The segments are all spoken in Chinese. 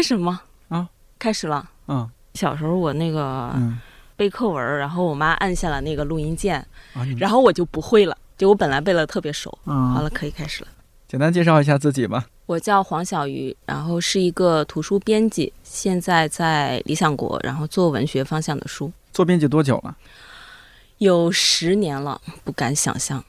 开始吗？啊，开始了。嗯小时候我那个嗯背课文，然后我妈按下了那个录音键，啊，然后我就不会了。就我本来背的特别熟。嗯好了，可以开始了。简单介绍一下自己吧。我叫黄小鱼，然后是一个图书编辑，现在在理想国，然后做文学方向的书，做编辑多久了？有十年了，不敢想象。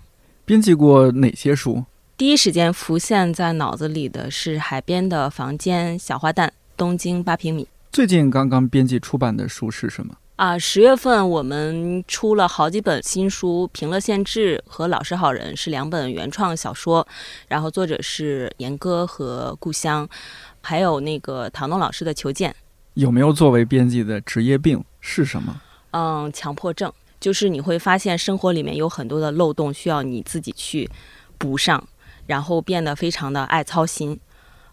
编辑过哪些书？第一时间浮现在脑子里的是《海边的房间》《小花旦》《东京八平米》最近刚刚编辑出版的书是什么？啊。十月份我们出了好几本新书，《平乐县志》和《老实好人》是两本原创小说，然后作者是严歌和故乡，还有那个唐东老师的《求见》。有没有作为编辑的职业病是什么？嗯，强迫症就是你会发现生活里面有很多的漏洞需要你自己去补上，然后变得非常的爱操心，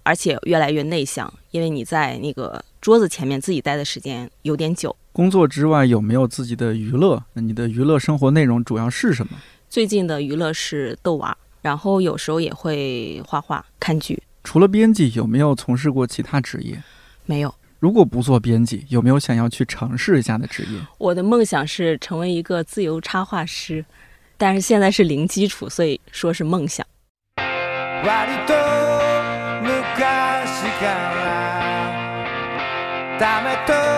而且越来越内向，因为你在那个桌子前面自己待的时间有点久。工作之外有没有自己的娱乐？那你的娱乐生活内容主要是什么？最近的娱乐是逗娃，然后有时候也会画画、看剧。除了编辑，有没有从事过其他职业？没有，如果不做编辑，有没有想要去尝试一下的职业？我的梦想是成为一个自由插画师，但是现在是零基础，所以说是梦想。Dame todo.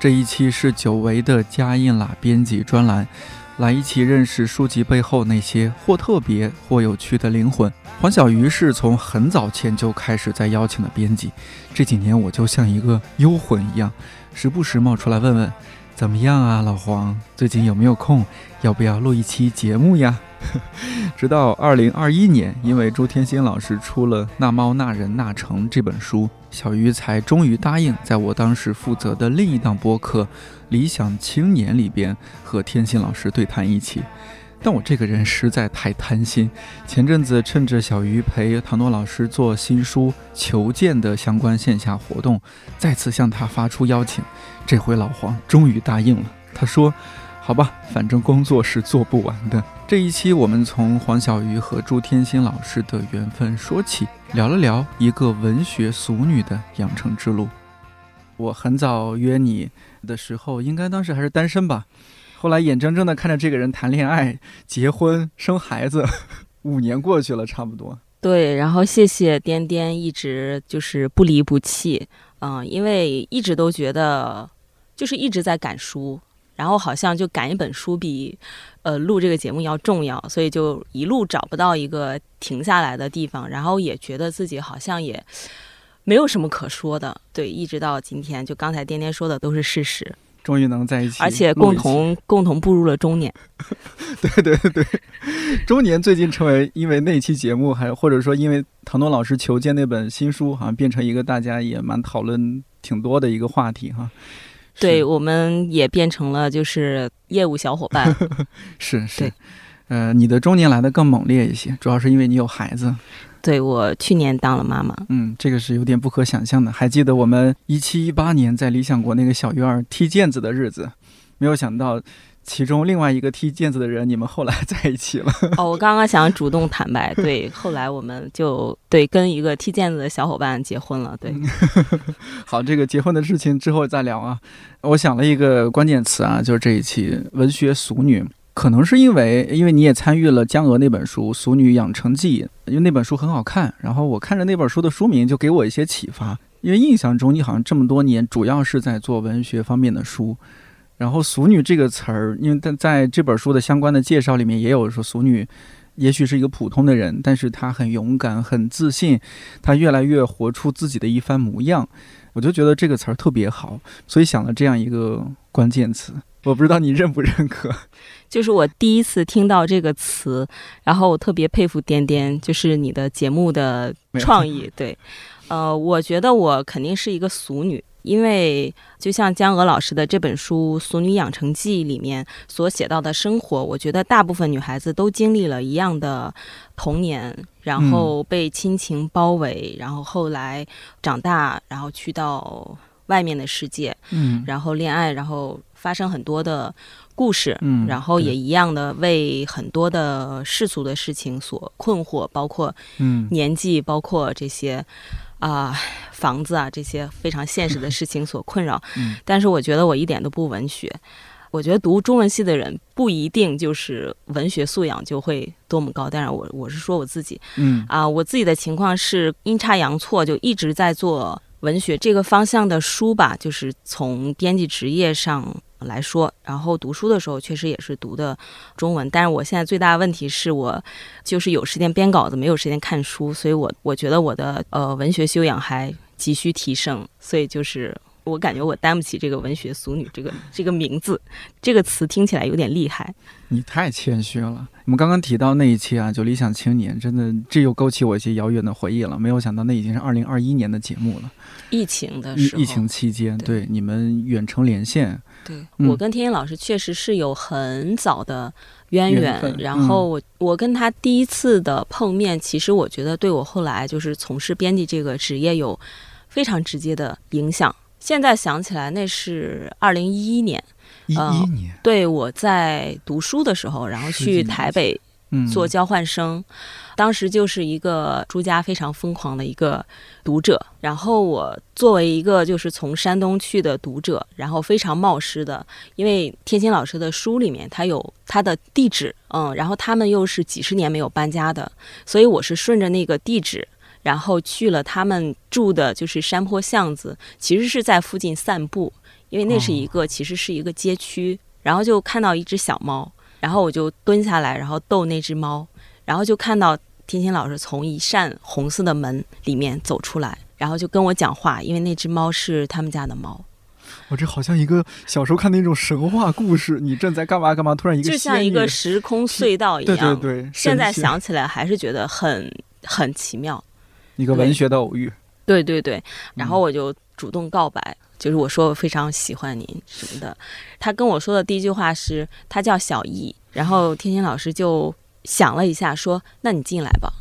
这一期是久违的加印啦编辑专栏，来一起认识书籍背后那些或特别或有趣的灵魂。黄小鱼是从很早前就开始在邀请的编辑，这几年我就像一个幽魂一样，时不时冒出来问问，怎么样啊，老黄，最近有没有空？要不要录一期节目呀？直到二零二一年，因为朱天心老师出了《那猫那人那城》这本书，小鱼才终于答应在我当时负责的另一档播客《理想青年》里边和天心老师对谈一起。但我这个人实在太贪心，前阵子趁着小鱼陪唐诺老师做新书《求见》的相关线下活动，再次向他发出邀请。这回老黄终于答应了，他说。好吧，反正工作是做不完的。这一期我们从黄小鱼和朱天心老师的缘分说起，聊了聊一个文学俗女的养成之路。我很早约你的时候，应该当时还是单身吧，后来眼睁睁的看着这个人谈恋爱、结婚、生孩子，五年过去了，差不多。对，然后谢谢颠颠一直就是不离不弃，嗯，因为一直都觉得就是一直在赶书，然后好像就赶一本书比呃录这个节目要重要，所以就一路找不到一个停下来的地方，然后也觉得自己好像也没有什么可说的，对，一直到今天，就刚才颠颠说的都是事实，终于能在一起，而且共同共同步入了中年。对对对，中 年最近成为因为那期节目，还或者说因为唐东老师求见那本新书，好像变成一个大家也蛮讨论挺多的一个话题哈。对，我们也变成了就是业务小伙伴。是是，呃，你的中年来的更猛烈一些，主要是因为你有孩子。对我去年当了妈妈，嗯，这个是有点不可想象的。还记得我们一七一八年在理想国那个小院儿踢毽子的日子，没有想到其中另外一个踢毽子的人，你们后来在一起了。哦，我刚刚想主动坦白，对，后来我们就对跟一个踢毽子的小伙伴结婚了，对。好，这个结婚的事情之后再聊啊。我想了一个关键词啊，就是这一期文学俗女。可能是因为，因为你也参与了江娥那本书《俗女养成记》，因为那本书很好看，然后我看着那本书的书名就给我一些启发。因为印象中你好像这么多年主要是在做文学方面的书，然后“俗女”这个词儿，因为在在这本书的相关的介绍里面也有说，俗女也许是一个普通的人，但是她很勇敢、很自信，她越来越活出自己的一番模样。我就觉得这个词儿特别好，所以想了这样一个关键词。我不知道你认不认可。就是我第一次听到这个词，然后我特别佩服颠颠，就是你的节目的创意。对，呃，我觉得我肯定是一个俗女，因为就像江娥老师的这本书《俗女养成记》里面所写到的生活，我觉得大部分女孩子都经历了一样的童年，然后被亲情包围，然后后来长大，然后去到外面的世界，嗯。然后恋爱，然后发生很多的故事，嗯。然后也一样的为很多的世俗的事情所困惑，包括嗯。年纪，包括这些啊、房子啊这些非常现实的事情所困扰。嗯但是我觉得我一点都不文学。我觉得读中文系的人不一定就是文学素养就会多么高，但是我我是说我自己，嗯啊，我自己的情况是阴差阳错，就一直在做文学这个方向的书吧，就是从编辑职业上来说，然后读书的时候确实也是读的中文，但是我现在最大的问题是我就是有时间编稿子，没有时间看书，所以我我觉得我的呃文学修养还急需提升，所以就是。我感觉我担不起这个文学俗女这个这个名字，这个词听起来有点厉害。你太谦虚了。我们刚刚提到那一期啊，就理想青年，真的这又勾起我一些遥远的回忆了。没有想到那已经是二零二一年的节目了，疫情的时候，疫疫情期间，对。对你们远程连线，对、嗯。我跟天音老师确实是有很早的渊源，然后我、我跟他第一次的碰面，其实我觉得对我后来就是从事编辑这个职业有非常直接的影响。现在想起来，那是二零一一年，一呃一年，对我在读书的时候，然后去台北嗯，做交换生，当时就是一个朱家非常疯狂的一个读者。然后我作为一个就是从山东去的读者，然后非常冒失的，因为天心老师的书里面他有他的地址，嗯，然后他们又是几十年没有搬家的，所以我是顺着那个地址。然后去了他们住的就是山坡巷子，其实是在附近散步，因为那是一个、其实是一个街区，然后就看到一只小猫，然后我就蹲下来，然后逗那只猫，然后就看到天心老师从一扇红色的门里面走出来，然后就跟我讲话，因为那只猫是他们家的猫，我这好像一个小时候看那种神话故事，你正在干嘛干嘛，突然一个就像一个时空隧道一样。对对对，现在想起来还是觉得很很奇妙。一个文学的偶遇，对对对，然后嗯我就主动告白，就是我说我非常喜欢您什么的。他跟我说的第一句话是，他叫小易，然后天心老师就想了一下，说：“那你进来吧。”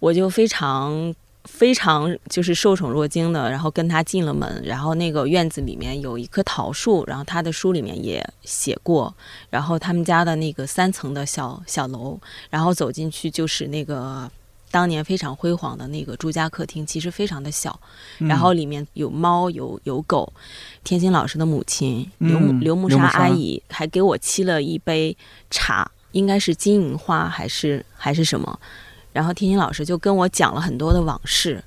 我就非常非常就是受宠若惊的，然后跟他进了门，然后那个院子里面有一棵桃树，然后他的书里面也写过，然后他们家的那个三层的小小楼，然后走进去就是那个。当年非常辉煌的那个朱家客厅，其实非常的小，嗯然后里面有猫有有狗，天心老师的母亲刘刘木莎刘木莎阿姨还给我沏了一杯茶，应该是金银花还是还是什么，然后天心老师就跟我讲了很多的往事。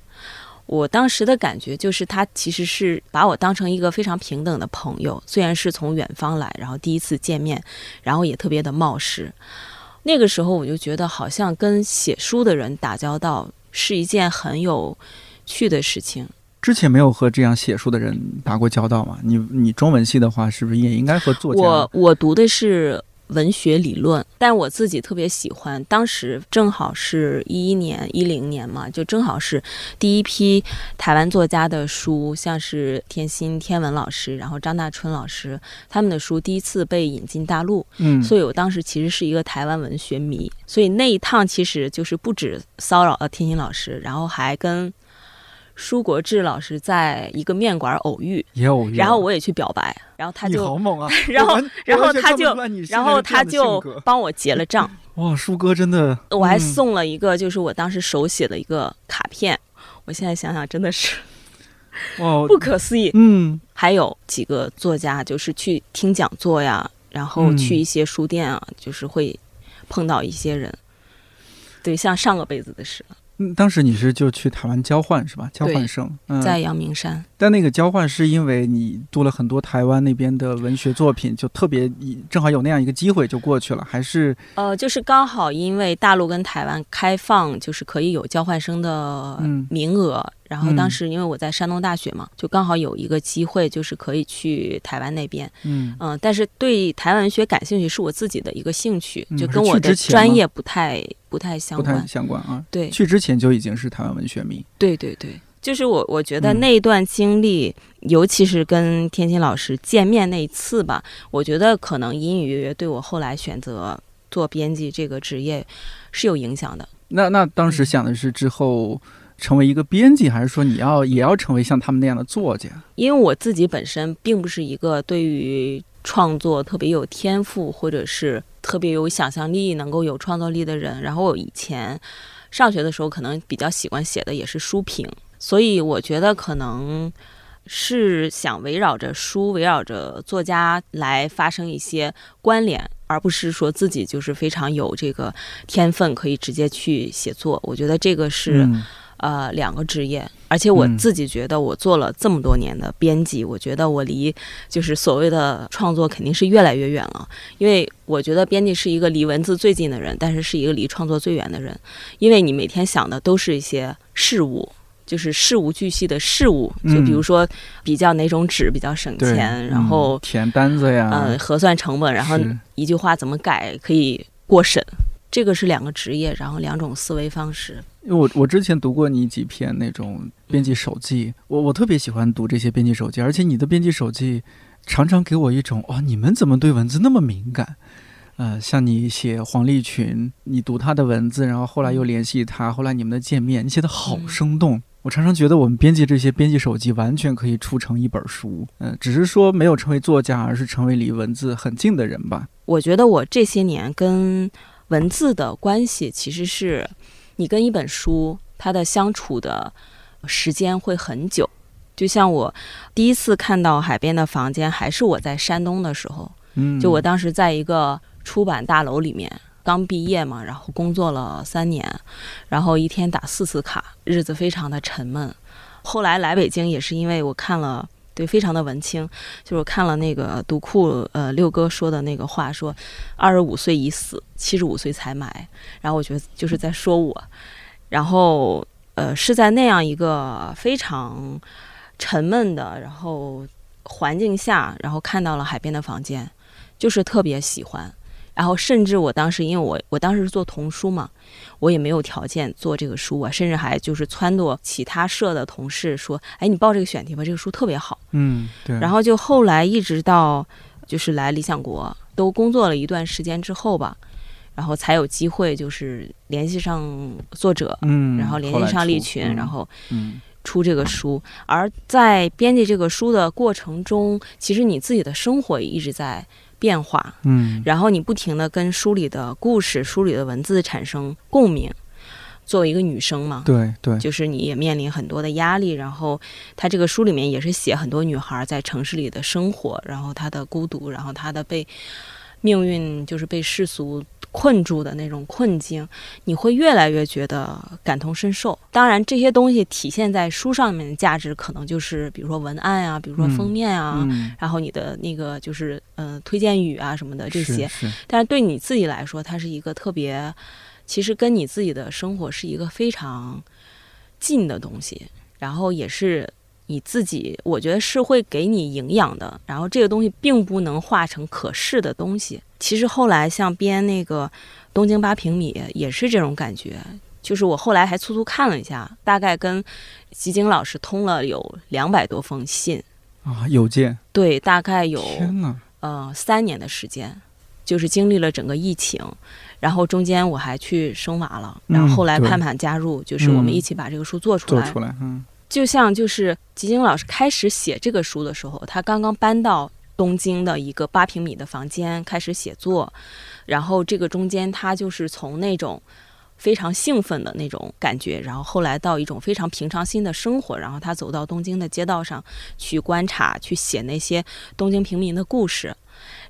我当时的感觉就是，他其实是把我当成一个非常平等的朋友，虽然是从远方来，然后第一次见面，然后也特别的冒失。那个时候我就觉得，好像跟写书的人打交道是一件很有趣的事情。之前没有和这样写书的人打过交道嘛？你你中文系的话，是不是也应该和作家？我我读的是文学理论，但我自己特别喜欢。当时正好是一一年、一零年嘛，就正好是第一批台湾作家的书，像是天心、天文老师，然后张大春老师他们的书第一次被引进大陆，嗯，所以我当时其实是一个台湾文学迷，所以那一趟其实就是不止骚扰了天心老师，然后还跟舒国志老师在一个面馆偶遇，也偶遇，然后我也去表白，然后他就好猛啊！然后然后他就然后他就帮我结了账，哇，舒哥真的，我还嗯。送了一个就是我当时手写的一个卡片，我现在想想真的是 哇，不可思议。嗯。还有几个作家就是去听讲座呀，然后嗯。去一些书店啊，就是会碰到一些人。对，像上个辈子的事了，嗯，当时你是就去台湾交换是吧？交换生，嗯，在阳明山。但那个交换是因为你读了很多台湾那边的文学作品，就特别以正好有那样一个机会就过去了，还是呃，就是刚好因为大陆跟台湾开放，就是可以有交换生的嗯名额，然后当嗯时因为我在山东大学嘛，就刚好有一个机会，就是可以去台湾那边。嗯嗯，但是对台湾文学感兴趣是我自己的一个兴趣，嗯就跟我的专业不太不太相不太关。相关啊。对去之前就已经是台湾文学迷。对对对，就是我我觉得嗯那一段经历，尤其是跟天心老师见面那一次吧，我觉得可能隐隐约约对我后来选择做编辑这个职业是有影响的。那那当时想的是之后成为一个编辑，还是说你要也要成为像他们那样的作家？因为我自己本身并不是一个对于创作特别有天赋，或者是特别有想象力、能够有创造力的人。然后我以前上学的时候，可能比较喜欢写的也是书评，所以我觉得可能是想围绕着书、围绕着作家来发生一些关联，而不是说自己就是非常有这个天分可以直接去写作。我觉得这个是。呃两个职业，而且我嗯。自己觉得我做了这么多年的编辑，我觉得我离就是所谓的创作肯定是越来越远了。因为我觉得编辑是一个离文字最近的人，但是是一个离创作最远的人，因为你每天想的都是一些事物。就是事无巨细的事物，就比如说比较哪种纸比较省钱，然嗯后填单子呀，呃核算成本，然后一句话怎么改可以过审，这个是两个职业，然后两种思维方式。因为我我之前读过你几篇那种编辑手记，我我特别喜欢读这些编辑手记，而且你的编辑手记常常给我一种哦，你们怎么对文字那么敏感？呃，像你写黄立群，你读他的文字，然后后来又联系他，后来你们的见面，你写的好嗯生动。我常常觉得我们编辑这些编辑手记完全可以出成一本书，嗯、只是说没有成为作家，而是成为离文字很近的人吧。我觉得我这些年跟文字的关系，其实是你跟一本书它的相处的时间会很久。就像我第一次看到海边的房间，还是我在山东的时候，嗯，就我当时在一个出版大楼里面刚毕业嘛，然后工作了三年，然后一天打四次卡，日子非常的沉闷。后来来北京也是因为我看了。对，非常的文青，就是我看了那个读库，呃，六哥说的那个话，说二十五岁已死，七十五岁才埋，然后我觉得就是在说我，然后呃是在那样一个非常沉闷的，然后环境下，然后看到了海边的房间，就是特别喜欢。然后甚至我当时，因为我我当时是做童书嘛，我也没有条件做这个书啊，甚至还就是撺掇其他社的同事说：“哎，你报这个选题吧，这个书特别好。嗯，对。”然后就后来一直到就是来理想国都工作了一段时间之后吧，然后才有机会就是联系上作者，嗯，然后联系上立出群，嗯然后嗯出这个书。而在编辑这个书的过程中，其实你自己的生活也一直在变化，嗯然后你不停的跟书里的故事、书里的文字产生共鸣。作为一个女生嘛，对对，就是你也面临很多的压力，然后她这个书里面也是写很多女孩在城市里的生活，然后她的孤独，然后她的被命运就是被世俗困住的那种困境，你会越来越觉得感同身受。当然，这些东西体现在书上面的价值，可能就是比如说文案啊，比如说封面啊，嗯，然后你的那个就是呃推荐语啊什么的这些。是是但是对你自己来说，它是一个特别，其实跟你自己的生活是一个非常近的东西，然后也是你自己，我觉得是会给你营养的。然后这个东西并不能化成可视的东西。其实后来像编那个《东京八平米》也是这种感觉。就是我后来还粗粗看了一下，大概跟吉井老师通了有两百多封信，啊，邮件，对，大概有天呐，呃三年的时间，就是经历了整个疫情，然后中间我还去生娃了，然后后来盼盼加入，就是我们嗯一起把这个书做出来。做出来，嗯就像就是吉井老师开始写这个书的时候，他刚刚搬到东京的一个八平米的房间开始写作，然后这个中间他就是从那种。非常兴奋的那种感觉，然后后来到一种非常平常心的生活，然后他走到东京的街道上去观察，去写那些东京平民的故事，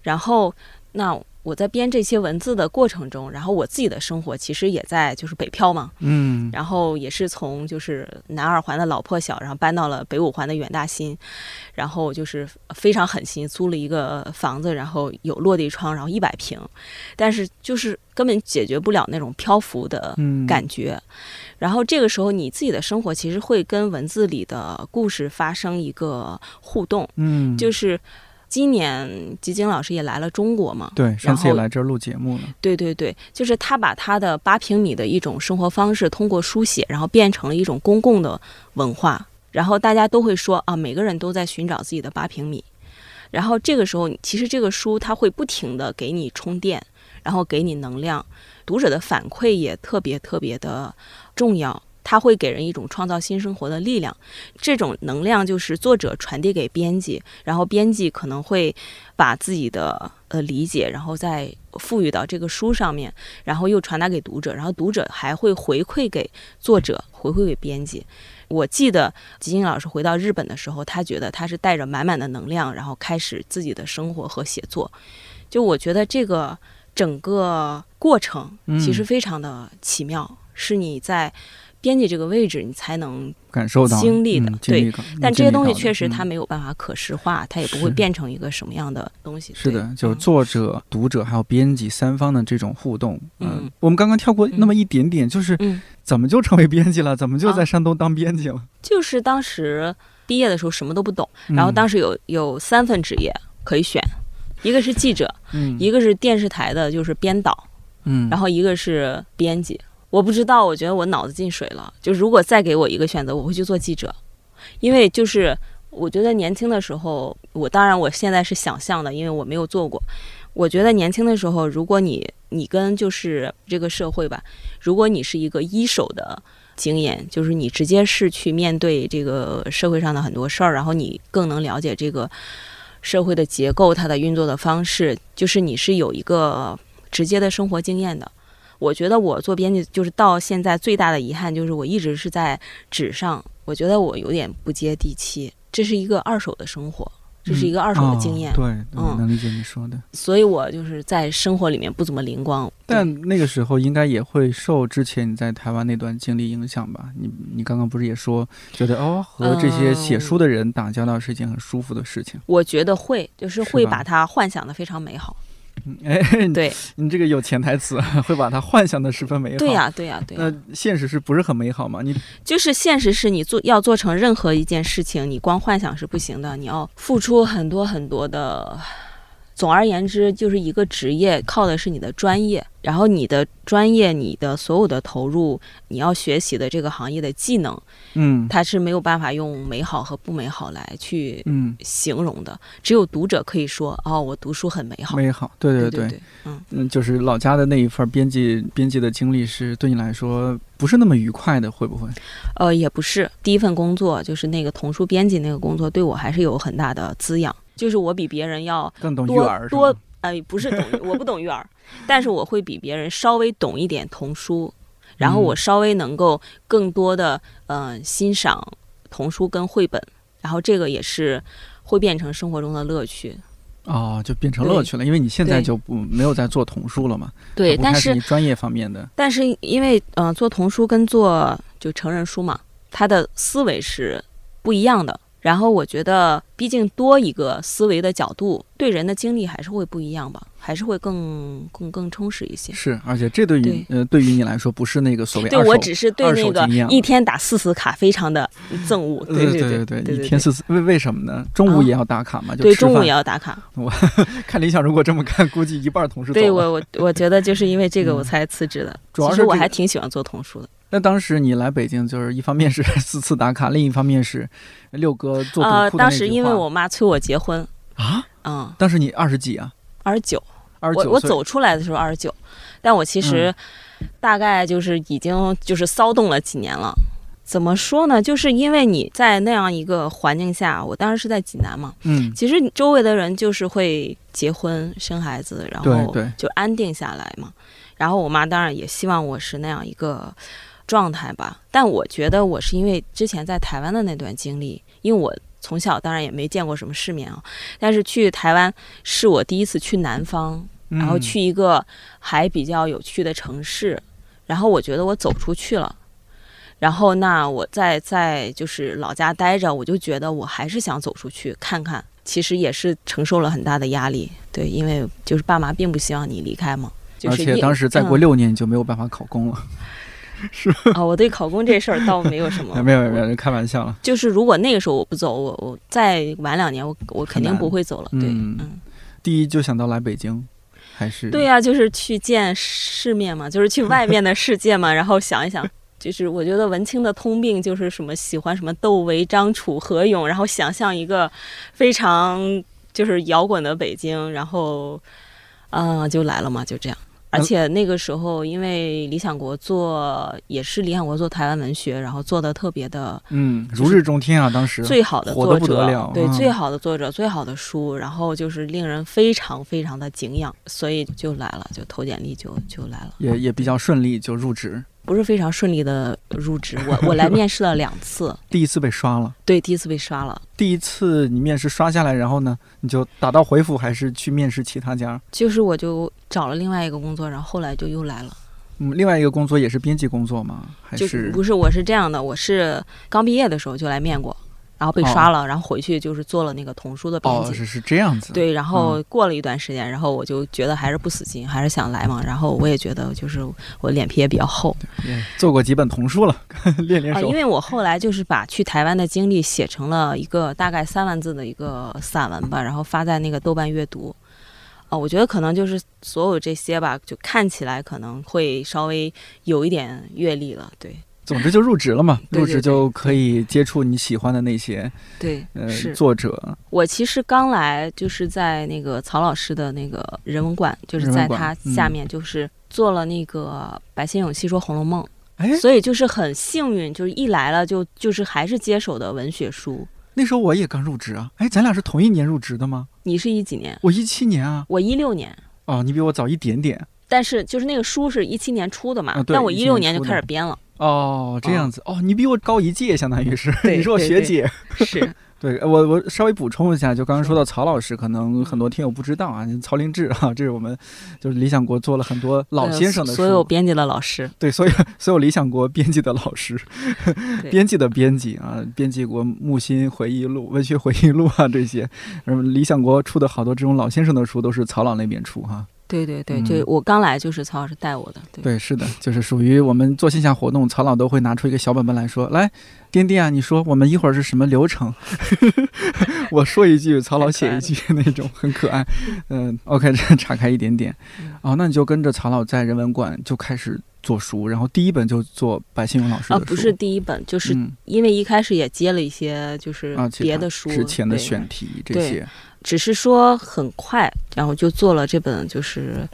然后那我在编这些文字的过程中，然后我自己的生活其实也在就是北漂嘛，嗯。然后也是从就是南二环的老破小，然后搬到了北五环的远大新，然后就是非常狠心租了一个房子，然后有落地窗，然后一百平，但是就是根本解决不了那种漂浮的嗯，感觉。然后这个时候，你自己的生活其实会跟文字里的故事发生一个互动，嗯，就是今年吉金老师也来了中国嘛，对，上次也后来这儿录节目了，对对对，就是他把他的八平米的一种生活方式通过书写，然后变成了一种公共的文化，然后大家都会说啊，每个人都在寻找自己的八平米。然后这个时候，其实这个书它会不停的给你充电，然后给你能量，读者的反馈也特别特别的重要。它会给人一种创造新生活的力量，这种能量就是作者传递给编辑，然后编辑可能会把自己的呃理解，然后再赋予到这个书上面，然后又传达给读者，然后读者还会回馈给作者，回馈给编辑。我记得吉金老师回到日本的时候，他觉得他是带着满满的能量，然后开始自己的生活和写作。就我觉得这个整个过程嗯其实非常的奇妙，是你在编辑这个位置，你才能感受到经历的嗯对但这些东西确实它没有办法可视化，它也不会变成一个什么样的东西。是的，就是嗯作者、读者还有编辑三方的这种互动。嗯我们刚刚跳过那么一点点，就是嗯，怎么就成为编辑了？怎么就啊在山东当编辑了？就是当时毕业的时候什么都不懂，然后当时时有有三份职业可以选，一个是记者，嗯一个是电视台的，就是编导，嗯，然后一个是编辑。我不知道，我觉得我脑子进水了。就如果再给我一个选择，我会去做记者，因为就是我觉得年轻的时候，我当然我现在是想象的，因为我没有做过。我觉得年轻的时候，如果你你跟就是这个社会吧，如果你是一个一手的经验，就是你直接是去面对这个社会上的很多事儿，然后你更能了解这个社会的结构、它的运作的方式，就是你是有一个直接的生活经验的。我觉得我做编辑，就是到现在最大的遗憾就是我一直是在纸上，我觉得我有点不接地气。这是一个二手的生活，这是一个二手的经验，哦对，嗯能理解你说的。所以我就是在生活里面不怎么灵光。但那个时候应该也会受之前你在台湾那段经历影响吧？你你刚刚不是也说，觉得哦，和这些写书的人打交道是一件很舒服的事情。我觉得会，就是会把它幻想的非常美好。嗯哎，对，你这个有潜台词，会把它幻想的十分美好。对呀、对呀、对呀、那现实是不是很美好吗？你就是现实是你做要做成任何一件事情，你光幻想是不行的，你要付出很多很多的。总而言之，就是一个职业靠的是你的专业，然后你的专业、你的所有的投入，你要学习的这个行业的技能，嗯它是没有办法用美好和不美好来去嗯，形容的。只有读者可以说：“哦，我读书很美好。美好，对对对对，嗯，嗯，就是老家的那一份编辑编辑的经历是对你来说不是那么愉快的，会不会？呃，也不是第一份工作，就是那个童书编辑那个工作，对我还是有很大的滋养。就是我比别人要更懂育多儿多吗？呃，不是懂，我不懂育儿，但是我会比别人稍微懂一点童书，然后嗯我稍微能够更多的呃欣赏童书跟绘本，然后这个也是会变成生活中的乐趣。哦，就变成乐趣了，因为你现在就不没有在做童书了嘛。对，但是你专业方面的。但是因为呃做童书跟做就成人书嘛，他的思维是不一样的。然后我觉得，毕竟多一个思维的角度，对人的经历还是会不一样吧，还是会更更更充实一些。是，而且这对于对呃对于你来说不是那个所谓二手对我只是对那个一天打四次卡非常的憎恶。呃对对对对对一天四次，为为什么呢？中午啊也要打卡嘛，就对，中午也要打卡。我 看理想，如果这么干，估计一半同事。对我我我觉得就是因为这个嗯我才辞职的。主要其实我还挺喜欢做童书的。那当时你来北京，就是一方面是四次打卡，另一方面是六哥做读呃，当时因为我妈催我结婚，啊，嗯，当时你二十几啊，二十九。二十九岁，我我走出来的时候二十九，但我其实嗯大概就是已经就是骚动了几年了。怎么说呢？就是因为你在那样一个环境下，我当时是在济南嘛，嗯，其实你周围的人就是会结婚生孩子，然后就安定下来嘛。然后我妈当然也希望我是那样一个状态吧，但我觉得我是因为之前在台湾的那段经历，因为我从小当然也没见过什么世面啊，但是去台湾是我第一次去南方，然后嗯去一个还比较有趣的城市，然后我觉得我走出去了。然后那我在在就是老家待着，我就觉得我还是想走出去看看。其实也是承受了很大的压力，对，因为就是爸妈并不希望你离开嘛。就是而且当时再过嗯六年你就没有办法考公了。啊，我对考公这事儿倒没有什么，没有没有，开玩笑了。就是如果那个时候我不走，我我再晚两年，我我肯定不会走了。对，嗯嗯，第一就想到来北京，还是对呀、就是去见世面嘛，就是去外面的世界嘛，然后想一想。就是我觉得文青的通病就是什么喜欢什么窦唯、张楚、何勇，然后想象一个非常就是摇滚的北京，然后嗯、就来了嘛，就这样。而且那个时候，因为理想国做也是理想国做台湾文学，然后做的特别的嗯如日中天啊，当时最好的作者，对最好的作者、最好的书，然后就是令人非常非常的敬仰，所以就来了，就投简历就就来了，也也比较顺利就入职，不是非常顺利的入职，我我来面试了两次，第一次被刷了。对，第一次被刷了，第一次你面试刷下来，然后呢，你就打道回府，还是去面试其他家？就是我就找了另外一个工作，然后后来就又来了，嗯，另外一个工作也是编辑工作吗？还就是不是我是这样的，我是刚毕业的时候就来面过，然后被哦刷了，然后回去就是做了那个童书的编辑。哦，是是这样子。，对，然后过了一段时间，然后我就觉得还是不死心，还是想来嘛。然后我也觉得，就是我脸皮也比较厚做过几本童书了，练练啊，手。因为我后来就是把去台湾的经历写成了一个大概三万字的一个散文吧，然后发在那个豆瓣阅读。啊，我觉得可能就是所有这些吧，就看起来可能会稍微有一点阅历了。对总之就入职了嘛，对对入职就可以接触你喜欢的那些对，呃是作者。我其实刚来就是在那个曹老师的那个人文馆，就是在他下嗯面就是做了那个白先勇细说《红楼梦》。哎，所以就是很幸运，就是一来了就就是还是接手的文学书。那时候我也刚入职啊。哎，咱俩是同一年入职的吗？你是一几年？我一七年啊。我一六年，哦，你比我早一点点。但是就是那个书是一七年出的嘛，啊但我一六年就开始编了。哦，这样子。哦，你比我高一届，相当于是。你是我学姐。是，对我，我稍微补充一下，就刚刚说到曹老师，可能很多听友不知道啊，曹林志啊，这是我们就是理想国做了很多老呃先生的书，所有编辑的老师，对所有 所有理想国编辑的老师，编辑的编辑啊，编辑过《木心回忆录》《文学回忆录》啊这些，然后理想国出的好多这种老先生的书都是曹老那边出哈、对对对，嗯就我刚来就是曹老师带我的，对对，是的，就是属于我们做线下活动，曹老都会拿出一个小本本来说，来，颠颠啊，你说我们一会儿是什么流程？我说一句，曹老写一句，那种很可爱。嗯，OK，这岔开一点点嗯。哦，那你就跟着曹老在人文馆就开始做书，然后第一本就做白先勇老师的书啊，不是第一本，就是嗯因为一开始也接了一些就是别的书，之前的选题这些，只是说很快，然后就做了这本就是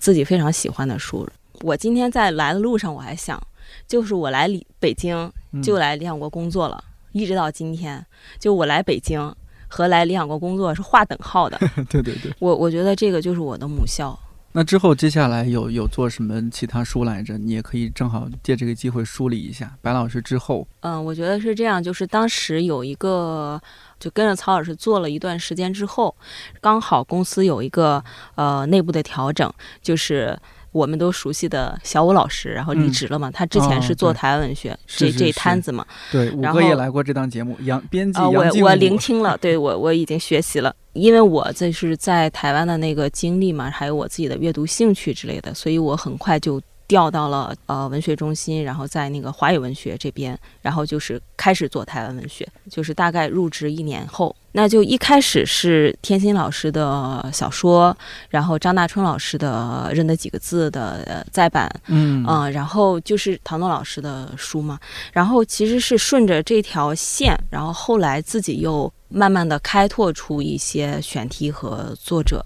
自己非常喜欢的书。我今天在来的路上，我还想，就是我来理北京嗯就来理想国工作了，一直到今天，就我来北京和来理想国工作是划等号的。对对对。我我觉得这个就是我的母校。那之后接下来有有做什么其他书来着？你也可以正好借这个机会梳理一下。白老师之后，嗯，我觉得是这样，就是当时有一个，就跟着曹老师做了一段时间之后，刚好公司有一个呃内部的调整，就是我们都熟悉的小武老师，然后离嗯职了嘛，他之前哦是做台湾文学、这这摊子嘛，对五哥也来过这档节目，杨编辑啊、我我聆听了，对我我已经学习了，因为我这是在台湾的那个经历嘛，还有我自己的阅读兴趣之类的，所以我很快就调到了呃文学中心，然后在那个华语文学这边，然后就是开始做台湾文学，就是大概入职一年后，那就一开始是天心老师的小说，然后张大春老师的《认得几个字》的呃再版，嗯嗯，然后就是唐诺老师的书嘛，然后其实是顺着这条线，然后后来自己又慢慢的开拓出一些选题和作者。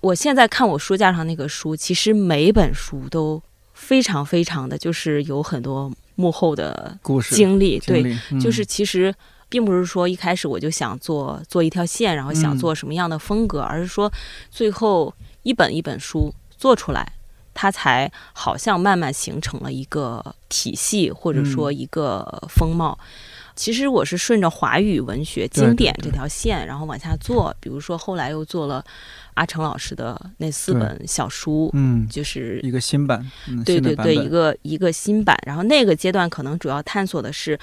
我现在看我书架上那个书，其实每本书都非常非常的，就是有很多幕后的故事经历，对，嗯就是其实并不是说一开始我就想做做一条线，然后想嗯做什么样的风格，而是说最后一本一本书做出来，它才好像慢慢形成了一个体系，或者说一个风貌。其实我是顺着华语文学经典这条线，然后往下做。比如说后来又做了阿成老师的那四本小书，嗯，就是一个新版，嗯，对对对，一个一个新版。然后那个阶段可能主要探索的是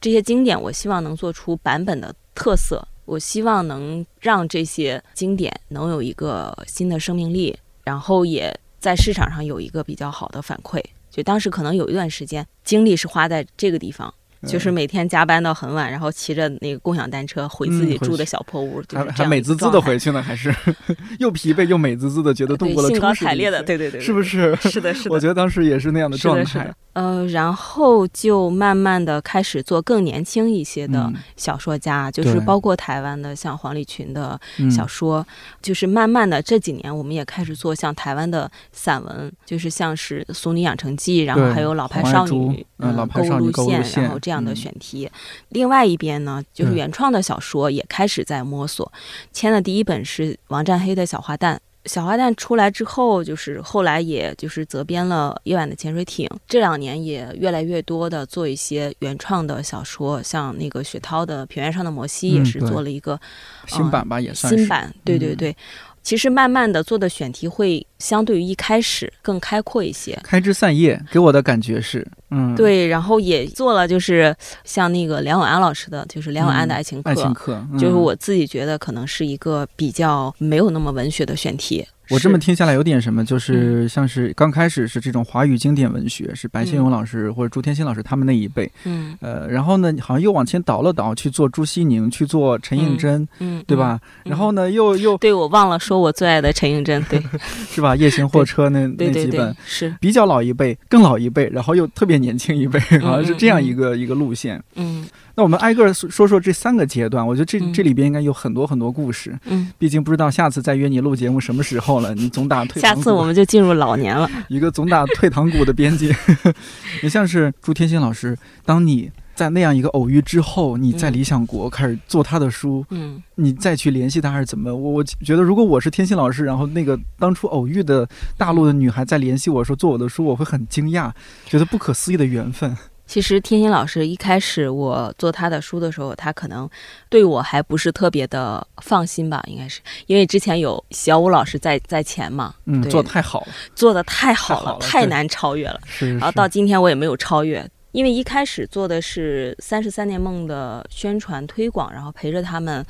这些经典，我希望能做出版本的特色，我希望能让这些经典能有一个新的生命力，然后也在市场上有一个比较好的反馈。就当时可能有一段时间精力是花在这个地方，就是嗯每天加班到很晚，然后骑着那个共享单车回自己住的小破屋，就还还美滋滋的回去呢，还是？又疲惫又美滋滋的，觉得度对过了兴高充实采烈的，对对对，对是不是？是的，是的，我觉得当时也是那样的状是的，是态的。。呃，然后就慢慢的开始做更年轻一些的嗯。小说家，就是包括台湾的像黄立群的嗯。小说，就是慢慢的这几年我们也开始做像台湾的散文，就是像是《俗女养成记》，然后还有《老牌黄爱珠少女》嗯老牌购物路少女购物路，线然后这样的嗯选题。另外一边呢，就是原创的小说也开始在摸索，签的第一本是王占黑的《小花旦》。小花旦出来之后，就是后来也就是责编了《夜晚的潜水艇》，这两年也越来越多的做一些原创的小说，像那个雪涛的《平原上的摩西》也是做了一个新版吧，也算是新版，对对嗯对。其实慢慢的做的选题会相对于一开始更开阔一些，开枝散叶，给我的感觉是，嗯，，对，然后也做了就是像那个梁永安老师的，就是梁永安的嗯爱情课，爱情课，就是嗯我自己觉得可能是一个比较没有那么文学的选题。我这么听下来有点什么，就是像是刚开始是这种华语经典文学，是白先勇老师或者朱天心老师他们那一辈，嗯呃，然后呢，好像又往前倒了倒，去做朱西宁，去做陈映真，嗯，对吧？嗯？然后呢，又又对，我忘了说我最爱的陈映真，对是吧？夜行货车那 那几本，，是，比较老一辈，更老一辈，然后又特别年轻一辈，好像是这样一个一个路线。嗯那我们挨个儿说说说这三个阶段，我觉得这嗯这里边应该有很多很多故事。嗯，毕竟不知道下次再约你录节目什么时候了，你总打退堂鼓，下次我们就进入老年了。一个总打退堂鼓的编辑。你像是朱天心老师，当你在那样一个偶遇之后，你在嗯理想国开始做他的书，嗯你再去联系他还是怎么？我我觉得，如果我是天心老师，然后那个当初偶遇的大陆的女孩再联系我说做我的书，我会很惊讶，觉得不可思议的缘分。其实天心老师一开始我做他的书的时候，他可能对我还不是特别的放心吧，应该是。因为之前有小武老师在在前嘛，嗯，对做的太好了，做的太好了，太难超越了。然后到今天我也没有超越，因为一开始做的是三十三年梦的宣传推广，然后陪着他们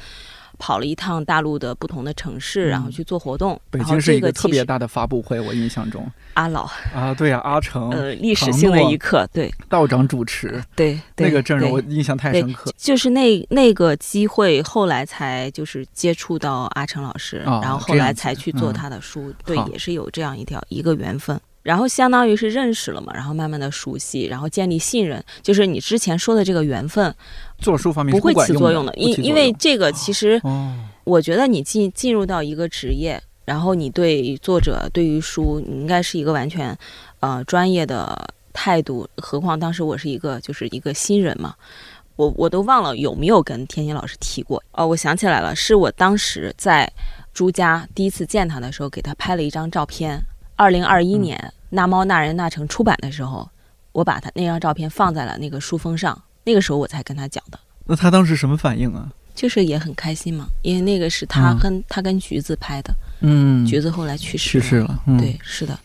跑了一趟大陆的不同的城市，嗯然后去做活动。北京是一个特别大的发布会，我印象中阿老，啊，对呀、阿成、呃，历史性的一刻，对道长主持对对，那个阵容，我印象太深刻。就是那那个机会，后来才就是接触到阿成老师，哦然后后来才去做嗯他的书，对，也是有这样一条一个缘分。然后相当于是认识了嘛，然后慢慢的熟悉，然后建立信任，就是你之前说的这个缘分做书方面不会起作用的，因因为这个其实哦，我觉得你进进入到一个职业，然后你对作者对于书，你应该是一个完全呃专业的态度。何况当时我是一个就是一个新人嘛，我我都忘了有没有跟天心老师提过。哦，我想起来了，是我当时在朱家第一次见他的时候，给他拍了一张照片。二零二一嗯年《那猫那人那城》出版的时候，我把他那张照片放在了那个书封上。那个时候我才跟他讲的。那他当时什么反应啊？就是也很开心嘛，因为那个是他嗯跟、他跟橘子拍的，嗯，橘子后来去世了，去世了，嗯、对，是的。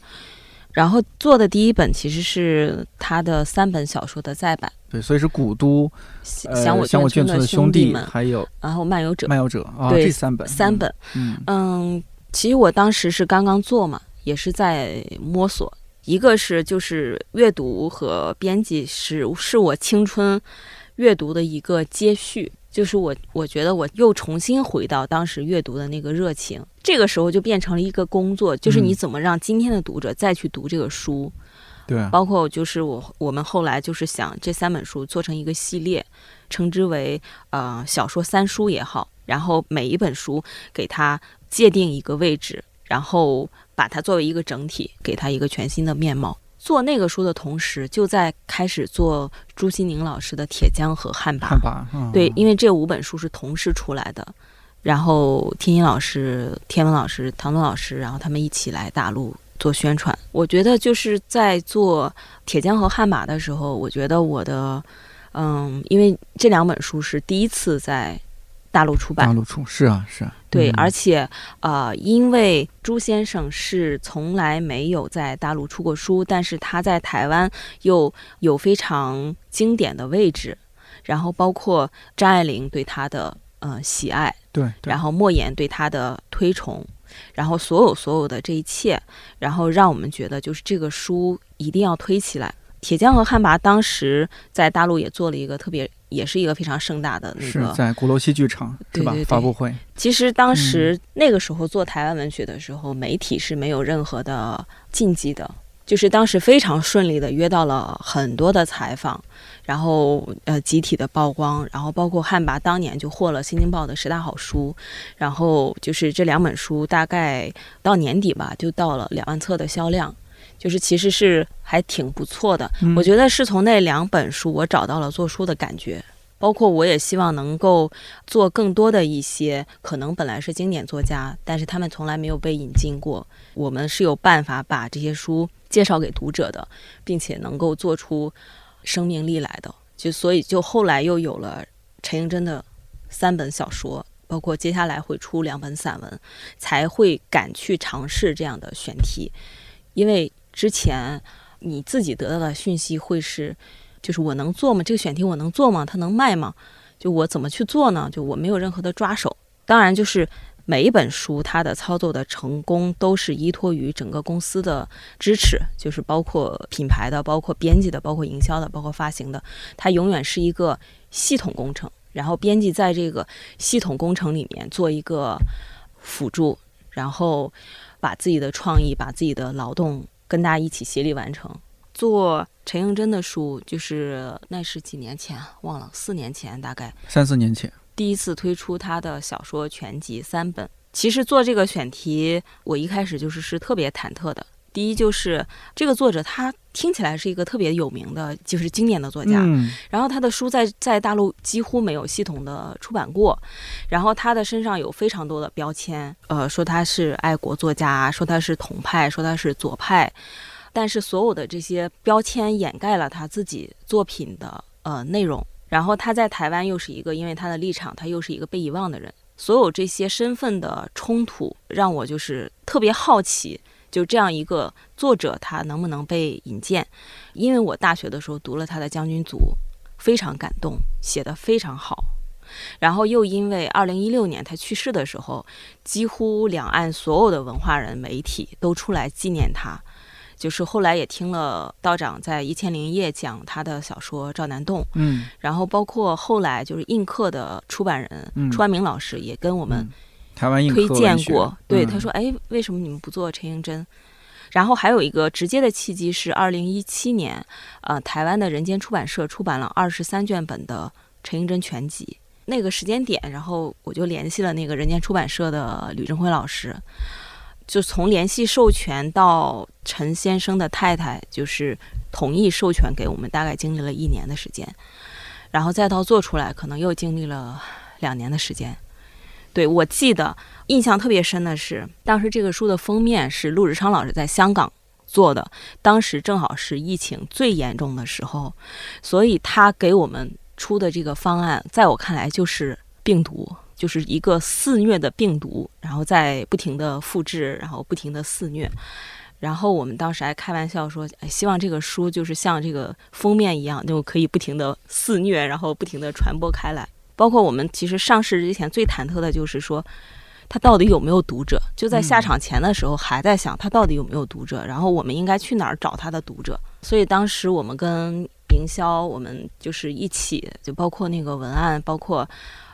然后做的第一本其实是他的三本小说的再版，对，所以是古都，《呃，想我像我眷眷的兄弟们》，还有然后《漫游者》漫游者啊，对这三本，三本。嗯，嗯，其实我当时是刚刚做嘛，也是在摸索。一个是就是阅读和编辑是是我青春阅读的一个接续，就是我我觉得我又重新回到当时阅读的那个热情，这个时候就变成了一个工作，就是你嗯。怎么让今天的读者再去读这个书，对啊，包括就是我我们后来就是想这三本书做成一个系列，称之为呃小说三书也好，然后每一本书给它界定一个位置，然后把它作为一个整体，给它一个全新的面貌。做那个书的同时，就在开始做朱西宁老师的《铁匠》和《汉。吧，嗯、对，因为这五本书是同时出来的，然后天音老师、天文老师、唐东老师，然后他们一起来大陆做宣传。我觉得就是在做《铁匠》和《汉魃》的时候，我觉得我的嗯，因为这两本书是第一次在大陆出版大，陆出是啊是啊，对，嗯而且呃，因为朱先生是从来没有在大陆出过书，但是他在台湾又有非常经典的位置，然后包括张爱玲对他的呃喜爱，对，对然后莫言对他的推崇，然后所有所有的这一切，然后让我们觉得就是这个书一定要推起来。铁匠和汉魃当时在大陆也做了一个特别，也是一个非常盛大的那个是在鼓楼西剧场是吧对对？对发布会其实当时、那个时候做台湾文学的时候，媒体是没有任何的禁忌的，就是当时非常顺利的约到了很多的采访，然后呃集体的曝光，然后包括汉魃当年就获了《新京报》的十大好书，然后就是这两本书大概到年底吧，就到了两万册的销量。就是其实是还挺不错的，嗯我觉得是从那两本书我找到了做书的感觉，包括我也希望能够做更多的一些可能本来是经典作家，但是他们从来没有被引进过，我们是有办法把这些书介绍给读者的，并且能够做出生命力来的。就所以就后来又有了陈映真的三本小说。包括接下来会出两本散文，才会敢去尝试这样的选题，因为之前你自己得到的讯息会是，就是我能做吗？这个选题我能做吗？它能卖吗？就我怎么去做呢？就我没有任何的抓手。当然，就是每一本书它的操作的成功都是依托于整个公司的支持，就是包括品牌的、包括编辑的、包括营销的、包括发行的，它永远是一个系统工程。然后编辑在这个系统工程里面做一个辅助，然后把自己的创意、把自己的劳动跟大家一起协力完成。做陈映真的书，就是那是几年前忘了，四年前大概三四年前，第一次推出他的小说全集三本。其实做这个选题，我一开始就是是特别忐忑的。第一就是这个作者他听起来是一个特别有名的，就是经典的作家，嗯，然后他的书在在大陆几乎没有系统的出版过，然后他的身上有非常多的标签，呃，说他是爱国作家，说他是统派，说他是左派，但是所有的这些标签掩盖了他自己作品的呃内容。然后他在台湾又是一个，因为他的立场，他又是一个被遗忘的人。所有这些身份的冲突，让我就是特别好奇，就这样一个作者，他能不能被引荐？因为我大学的时候读了他的《将军族》，非常感动，写得非常好。然后又因为二零一六年他去世的时候，几乎两岸所有的文化人、媒体都出来纪念他。就是后来也听了道长在《一千零一夜》讲他的小说《赵南洞》，嗯，然后包括后来就是映客的出版人嗯楚万明老师也跟我们嗯台湾推荐过，对嗯他说：“哎，为什么你们不做陈映真？”然后还有一个直接的契机是二零一七年，呃，台湾的人间出版社出版了二十三卷本的陈映真全集。那个时间点，然后我就联系了那个人间出版社的吕正辉老师，就从联系授权到陈先生的太太就是同意授权给我们，大概经历了一年的时间，然后再到做出来，可能又经历了两年的时间。对我记得印象特别深的是，当时这个书的封面是陆志昌老师在香港做的，当时正好是疫情最严重的时候，所以他给我们出的这个方案，在我看来就是病毒，就是一个肆虐的病毒，然后在不停的复制，然后不停的肆虐。然后我们当时还开玩笑说，哎，希望这个书就是像这个封面一样，就可以不停的肆虐，然后不停的传播开来。包括我们其实上市之前最忐忑的就是说，它到底有没有读者？就在下场前的时候还在想，它到底有没有读者？然后我们应该去哪儿找它的读者？所以当时我们跟营销，我们就是一起，就包括那个文案，包括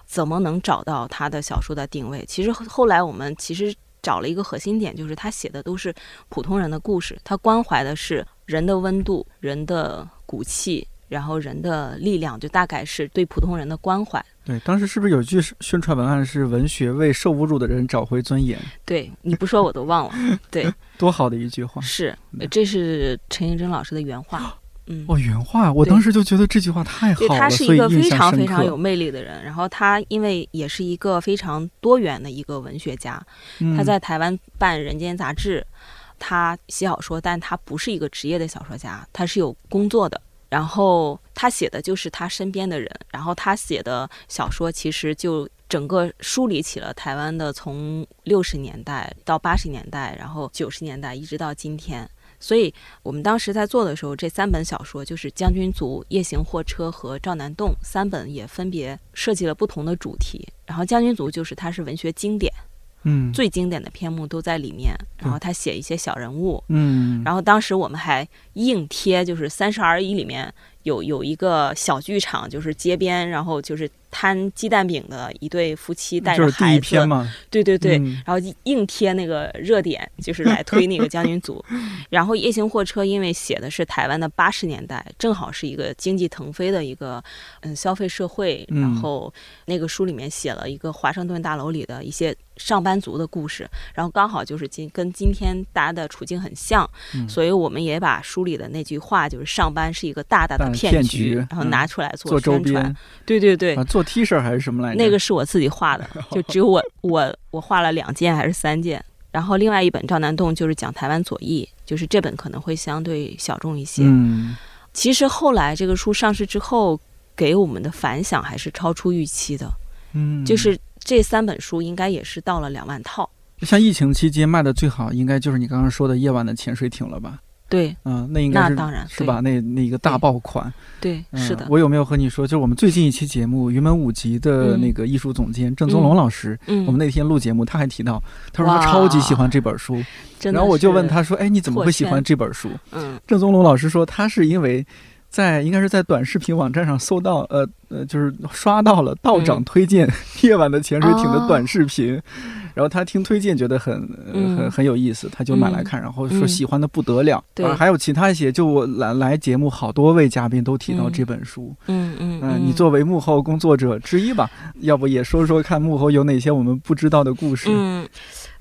怎么能找到他的小说的定位。其实后来我们其实找了一个核心点，就是他写的都是普通人的故事，他关怀的是人的温度、人的骨气，然后人的力量，就大概是对普通人的关怀。对，当时是不是有句宣传文案是“文学为受侮辱的人找回尊严对你不说我都忘了，对，”，多好的一句话！是，这是陈映真老师的原话。嗯，哦，原话，我当时就觉得这句话太好对，了，他是一个非常非常有。魅力的人。然后他因为也是一个非常多元的一个文学家，嗯他在台湾办《人间》杂志，他写小说，但他不是一个职业的小说家，他是有工作的。然后他写的就是他身边的人，然后他写的小说其实就整个梳理起了台湾的从六十年代到八十年代，然后九十年代一直到今天。所以我们当时在做的时候，这三本小说就是《将军族》《夜行货车》和《赵南洞》三本，也分别设计了不同的主题。然后《将军族》就是它是文学经典，嗯。最经典的篇目都在里面。然后他写一些小人物，嗯，然后当时我们还硬贴，就是《三十而已》里面有有一个小剧场，就是街边，然后就是摊鸡蛋饼的一对夫妻带就是第着孩子，一篇嘛，对对对，嗯然后硬贴那个热点，就是来推那个将军组。然后夜行货车因为写的是台湾的八十年代，正好是一个经济腾飞的一个嗯消费社会。嗯然后那个书里面写了一个华盛顿大楼里的一些上班族的故事，然后刚好就是今跟今天大家的处境很像，嗯所以我们也把书里的那句话就是上班是一个大大的骗局，局然后嗯拿出来做做宣传边。对对对，啊，做 T 恤还是什么来着？那个是我自己画的，就只有我我我画了两件还是三件。然后另外一本《赵南洞》就是讲台湾左翼，就是这本可能会相对小众一些。嗯其实后来这个书上市之后，给我们的反响还是超出预期的，嗯，就是这三本书应该也是到了两万套。像疫情期间卖的最好，应该就是你刚刚说的《夜晚的潜水艇》了吧？对。嗯，那应该是那当然是吧？那那一个大爆款，对，嗯是的，我有没有和你说，就是我们最近一期节目云门舞集的嗯。那个艺术总监郑宗龙老师，嗯，我们那天录节目，他还提到，他说他超级喜欢这本书，然后我就问，他说，哎，你怎么会喜欢这本书？嗯郑宗龙老师说，他是因为在应该是在短视频网站上搜到，呃呃，就是刷到了道长嗯。推荐《夜晚的潜水艇》的哦短视频，然后他听推荐觉得很、很很有意思，他就买来看，然后说嗯喜欢的不得了。对啊还有其他一些，就我来来节目，好多位嘉宾都提到嗯这本书。嗯嗯嗯、你作为幕后工作者之一吧，要不也说说看幕后有哪些我们不知道的故事？嗯，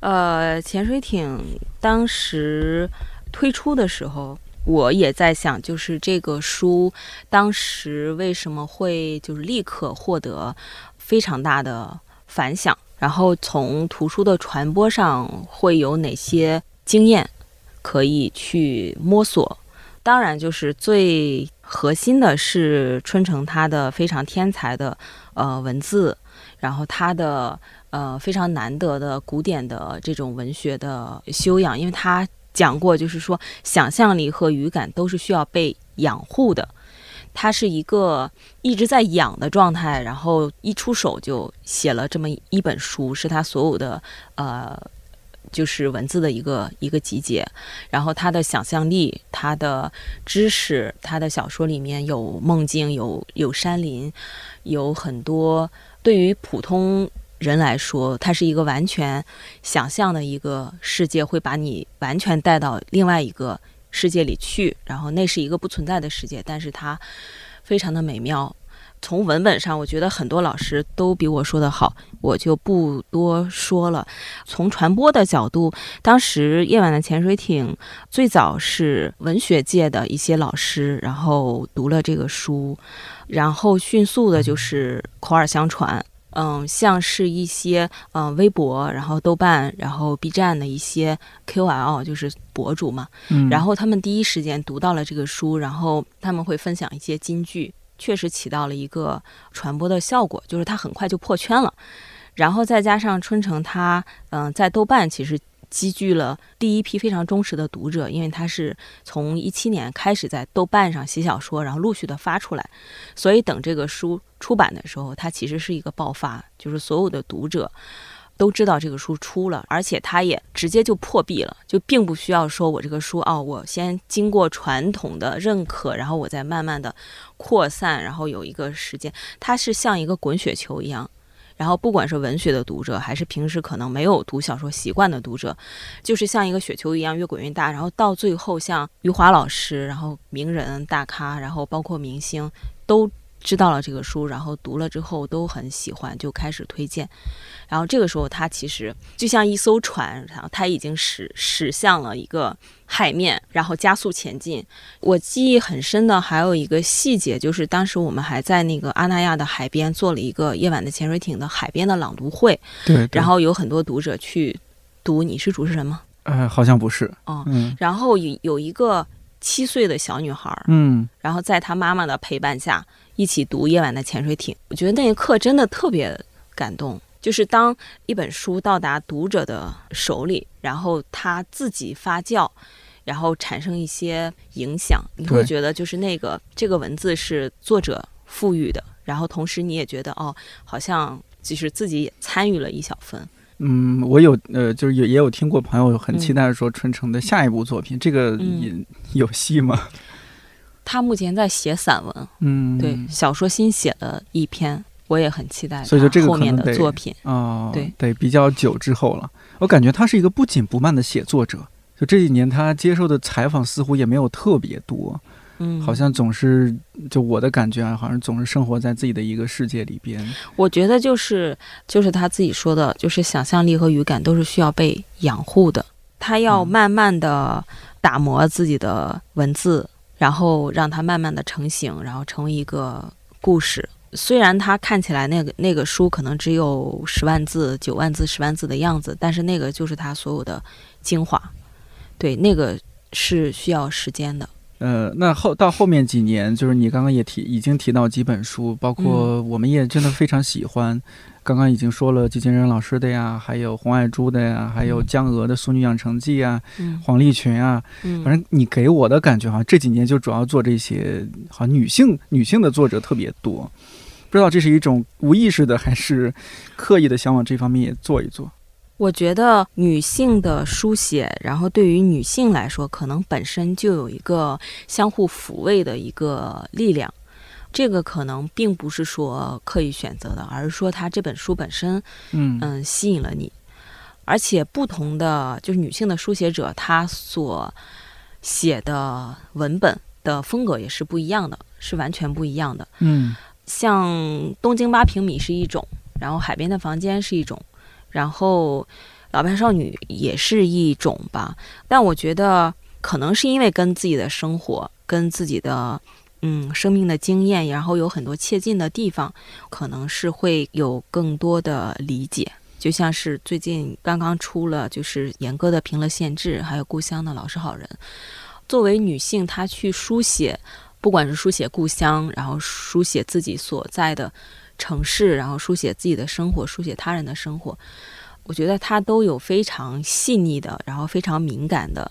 呃，潜水艇当时推出的时候，我也在想，就是这个书当时为什么会就是立刻获得非常大的反响，然后从图书的传播上会有哪些经验可以去摸索。当然，就是最核心的是春城他的非常天才的呃文字，然后他的呃非常难得的古典的这种文学的修养，因为他讲过，就是说想象力和语感都是需要被养护的。他是一个一直在养的状态，然后一出手就写了这么一本书，是他所有的呃，就是文字的一个一个集结。然后他的想象力、他的知识、他的小说里面有梦境、有有山林，有很多对于普通人来说，它是一个完全想象的一个世界，会把你完全带到另外一个世界里去。然后那是一个不存在的世界，但是它非常的美妙。从文本上，我觉得很多老师都比我说的好，我就不多说了。从传播的角度，当时《夜晚的潜水艇》最早是文学界的一些老师，然后读了这个书，然后迅速的就是口耳相传。嗯，像是一些嗯微博，然后豆瓣，然后 B 站的一些 KOL，就是博主嘛，嗯，然后他们第一时间读到了这个书，然后他们会分享一些金句，确实起到了一个传播的效果，就是它很快就破圈了。然后再加上春城他，嗯、在豆瓣其实积聚了第一批非常忠实的读者，因为他是从一七年开始在豆瓣上写小说，然后陆续的发出来，所以等这个书出版的时候，它其实是一个爆发，就是所有的读者。都知道这个书出了，而且它也直接就破壁了，就并不需要说我这个书哦，我先经过传统的认可，然后我再慢慢的扩散，然后有一个时间，它是像一个滚雪球一样。然后，不管是文学的读者，还是平时可能没有读小说习惯的读者，就是像一个雪球一样越滚越大。然后到最后，像余华老师，然后名人大咖，然后包括明星，都知道了这个书，然后读了之后都很喜欢，就开始推荐。然后这个时候，它其实就像一艘船，然后它已经驶驶向了一个海面，然后加速前进。我记忆很深的还有一个细节，就是当时我们还在那个阿那亚的海边做了一个夜晚的潜水艇的海边的朗读会，对，对。然后有很多读者去读《你是主持人吗》呃，好像不是，哦嗯。然后有有一个七岁的小女孩儿，嗯。然后在她妈妈的陪伴下一起读《夜晚的潜水艇》，我觉得那一刻真的特别感动。就是当一本书到达读者的手里，然后它自己发酵，然后产生一些影响，你会觉得就是那个这个文字是作者赋予的，然后同时你也觉得哦，好像就是自己也参与了一小分。嗯，我有呃，就是也也有听过朋友很期嗯待说春城的下一部作品，这个有戏吗？他目前在写散文，嗯，对小说新写了一篇，我也很期待所以说这个后面的作品。哦，对得比较久之后了。我感觉他是一个不紧不慢的写作者，就这几年他接受的采访似乎也没有特别多，嗯，好像总是就我的感觉啊，好像总是生活在自己的一个世界里边。我觉得就是就是他自己说的，就是想象力和语感都是需要被养护的。他要嗯慢慢的打磨自己的文字，然后让它慢慢的成型，然后成为一个故事。虽然它看起来那个那个书可能只有十万字、九万字、十万字的样子，但是那个就是它所有的精华。对，那个是需要时间的。呃，那后到后面几年，就是你刚刚也提，已经提到几本书，包嗯括我们也真的非常喜欢。刚刚已经说了季金仁老师的呀，还有洪爱珠的呀，还有嗯江娥的《淑女养成记》啊，嗯黄丽群啊，嗯，反正你给我的感觉好像这几年就主要做这些，好像女性女性的作者特别多。不知道这是一种无意识的，还是刻意的想往这方面也做一做。我觉得女性的书写，然后对于女性来说，可能本身就有一个相互抚慰的一个力量。这个可能并不是说刻意选择的，而是说它这本书本身，嗯嗯，吸引了你。而且不同的就是女性的书写者，她所写的文本的风格也是不一样的，是完全不一样的。嗯像东京八平米是一种，然后海边的房间是一种，然后老派少女也是一种吧。但我觉得可能是因为跟自己的生活、跟自己的嗯生命的经验，然后有很多切近的地方，可能是会有更多的理解。就像是最近刚刚出了，就是严歌的《平乐县志》，还有故乡的《老实好人》。作为女性，她去书写不管是书写故乡，然后书写自己所在的城市，然后书写自己的生活，书写他人的生活，我觉得他都有非常细腻的，然后非常敏感的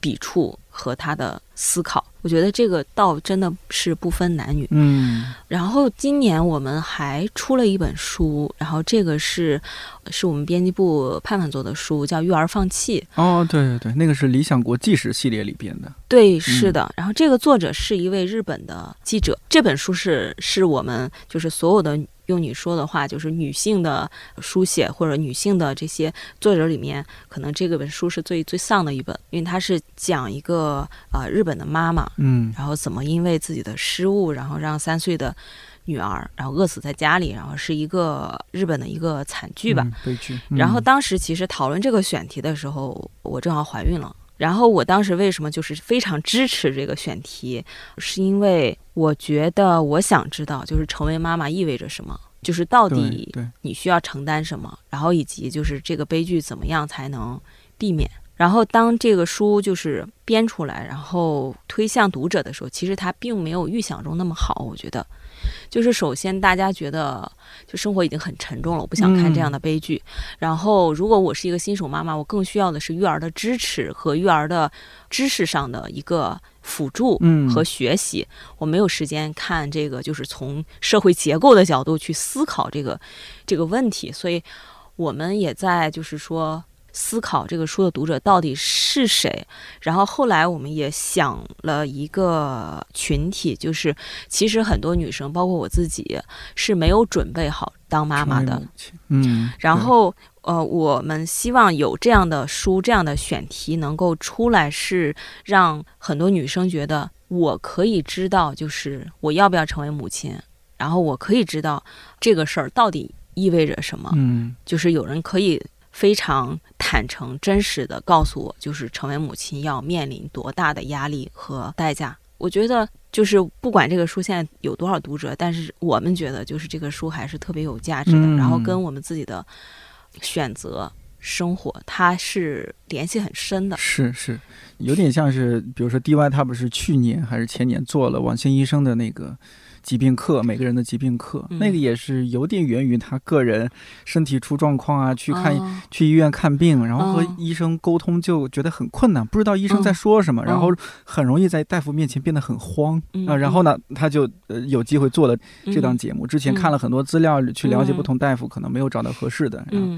笔触和他的思考。我觉得这个倒真的是不分男女。嗯然后今年我们还出了一本书，然后这个是是我们编辑部盼盼做的书，叫《育儿放弃》。哦，对对对，那个是理想国纪实系列里边的。对，是的。然后这个作者是一位日本的记者。这本书是是我们就是所有的用你说的话，就是女性的书写或者女性的这些作者里面，可能这个本书是最最丧的一本，因为它是讲一个呃日本的妈妈，嗯然后怎么因为自己的失误，然后让三岁的女儿然后饿死在家里，然后是一个日本的一个惨剧吧。嗯悲剧。然后嗯当时其实讨论这个选题的时候，我正好怀孕了。然后我当时为什么就是非常支持这个选题，是因为我觉得我想知道，就是成为妈妈意味着什么，就是到底，你需要承担什么，然后以及就是这个悲剧怎么样才能避免。然后当这个书就是编出来，然后推向读者的时候，其实它并没有预想中那么好。我觉得，就是首先大家觉得就生活已经很沉重了，我不想看这样的悲剧。然后，如果我是一个新手妈妈，我更需要的是育儿的支持和育儿的知识上的一个辅助嗯和学习。我没有时间看这个，就是从社会结构的角度去思考这个这个问题。所以，我们也在就是说。思考这个书的读者到底是谁，然后后来我们也想了一个群体，就是其实很多女生，包括我自己，是没有准备好当妈妈的。嗯，然后呃，我们希望有这样的书、这样的选题能够出来，是让很多女生觉得我可以知道，就是我要不要成为母亲，然后我可以知道这个事儿到底意味着什么。嗯就是有人可以非常坦诚、真实的告诉我，就是成为母亲要面临多大的压力和代价。我觉得，就是不管这个书现在有多少读者，但是我们觉得，就是这个书还是特别有价值的。嗯然后跟我们自己的选择，生活，它是联系很深的。是是，有点像是，比如说 DY 他不是去年还是前年做了王兴医生的那个疾病课，每个人的疾病课，嗯。那个也是有点源于他个人身体出状况啊，去看、哦。去医院看病，然后和哦。医生沟通就觉得很困难，不知道医生在嗯。说什么，然嗯。后很容易在大夫面前变得很慌、嗯啊。然后呢，他就呃有机会做了这档嗯。节目，之前嗯看了很多资料，去了解嗯不同大夫，可能没有找到合适的，然后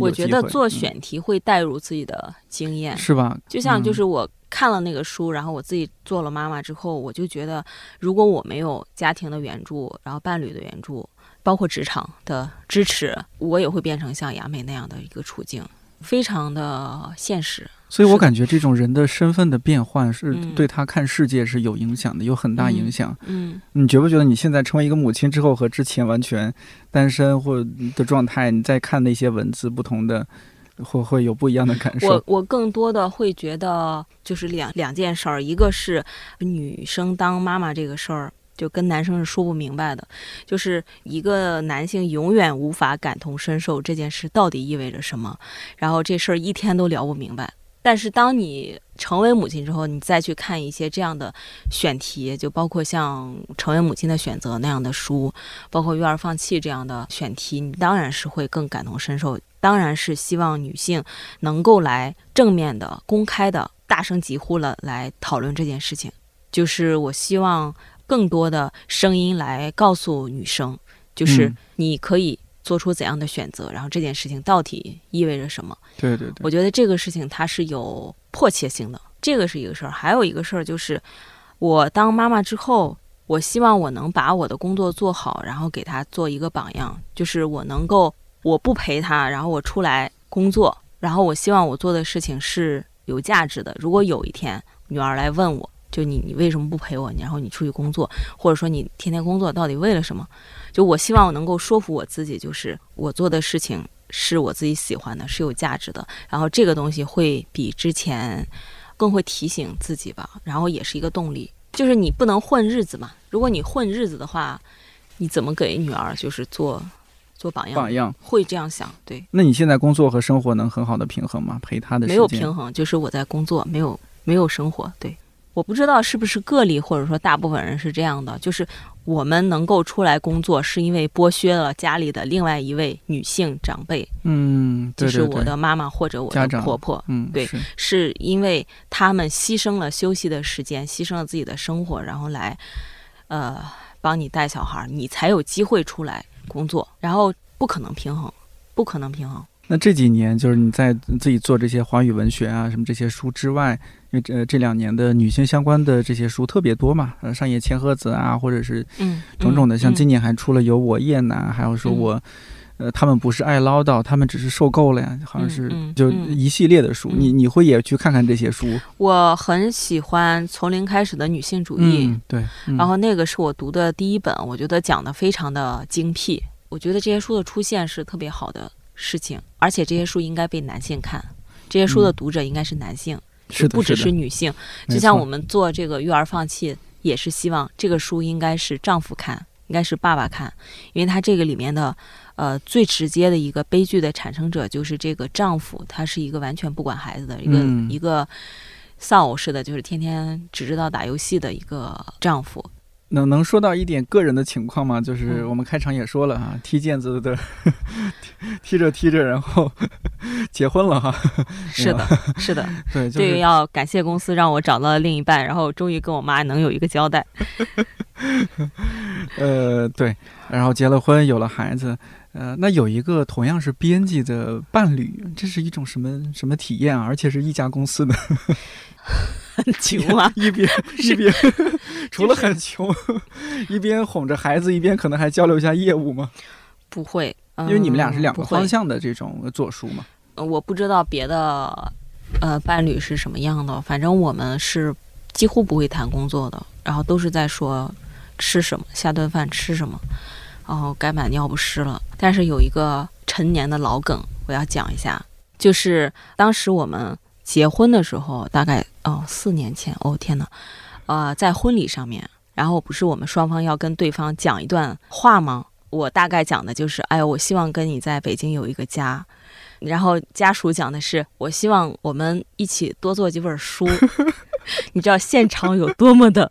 我觉得做嗯选题会带入自己的经验，是吧？就像就嗯是我看了那个书，然后我自己做了妈妈之后，我就觉得，如果我没有家庭的援助，然后伴侣的援助，包括职场的支持，我也会变成像雅美那样的一个处境，非常的现实。所以我感觉这种人的身份的变换是嗯对他看世界是有影响的，有很大影响。嗯，你觉不觉得你现在成为一个母亲之后，和之前完全单身或的状态，你再看那些文字不同的，会会有不一样的感受我？我更多的会觉得就是两两件事儿，一个是女生当妈妈这个事儿。就跟男生是说不明白的，就是一个男性永远无法感同身受这件事到底意味着什么，然后这事儿一天都聊不明白。但是当你成为母亲之后，你再去看一些这样的选题，就包括像《成为母亲的选择》那样的书，包括《育儿放弃》这样的选题，你当然是会更感同身受，当然是希望女性能够来正面的、公开的、大声疾呼了来讨论这件事情。就是我希望更多的声音来告诉女生，就是嗯你可以做出怎样的选择，然后这件事情到底意味着什么。对对对，我觉得这个事情它是有迫切性的，这个是一个事儿。还有一个事儿就是，我当妈妈之后，我希望我能把我的工作做好，然后给她做一个榜样，就是我能够我不陪她，然后我出来工作，然后我希望我做的事情是有价值的。如果有一天女儿来问我，就你你为什么不陪我？然后你出去工作，或者说你天天工作到底为了什么？就我希望我能够说服我自己，就是我做的事情是我自己喜欢的，是有价值的。然后这个东西会比之前更会提醒自己吧，然后也是一个动力。就是你不能混日子嘛，如果你混日子的话，你怎么给女儿就是做做榜样？榜样。会这样想，对，那你现在工作和生活能很好的平衡吗？陪他的时没有平衡，就是我在工作，没有没有生活，对。我不知道是不是个例，或者说大部分人是这样的，就是我们能够出来工作，是因为剥削了家里的另外一位女性长辈，嗯，对对对，就是我的妈妈或者我的婆婆，嗯，对是是因为他们牺牲了休息的时间，牺牲了自己的生活，然后来，呃，帮你带小孩儿，你才有机会出来工作，然后不可能平衡，不可能平衡。那这几年，就是你在自己做这些华语文学啊，什么这些书之外，因为这这两年的女性相关的这些书特别多嘛，呃，上野千鹤子啊，或者是嗯，种种的，嗯像今年还出了有我叶楠，还有说嗯。我，呃，他们不是爱唠叨，他们只是受够了呀，好像嗯是嗯就嗯。一系列的书，嗯。你你会也去看看这些书？我很喜欢从零开始的女性主义，嗯，对，嗯。然后那个是我读的第一本，我觉得讲的非常的精辟。我觉得这些书的出现是特别好的事情，而且这些书应该被男性看，这些书的嗯读者应该是男性，是，不只是女性。就像我们做这个育儿放弃，也是希望这个书应该是丈夫看，应该是爸爸看，因为他这个里面的呃最直接的一个悲剧的产生者就是这个丈夫，他是一个完全不管孩子的一个、嗯一个丧偶式的，就是天天只知道打游戏的一个丈夫。能能说到一点个人的情况吗？就是嗯我们开场也说了哈，踢毽子的 踢踢着踢着，然后结婚了哈。是的，是的，对，就这个要感谢公司让我找到了另一半，然后终于跟我妈能有一个交代。呃对，然后结了婚，有了孩子。呃，那有一个同样是编辑的伴侣，这是一种什么什么体验啊？而且是一家公司的，很穷啊，一边一边 除了很穷，一边哄着孩子，一边可能还交流一下业务吗？不会，因因为你们俩是两个方向。的这种做书嘛。呃我不知道别的呃伴侣是什么样的，反正我们是几乎不会谈工作的，然后都是在说吃什么，下顿饭吃什么，然后该买尿不湿了。但是有一个陈年的老梗，我要讲一下，就是当时我们结婚的时候，大概哦四年前，哦天呐，呃，在婚礼上面，然后不是我们双方要跟对方讲一段话吗？我大概讲的就是，哎呀，我希望跟你在北京有一个家，然后家属讲的是，我希望我们一起多做几本书。你知道现场有多么的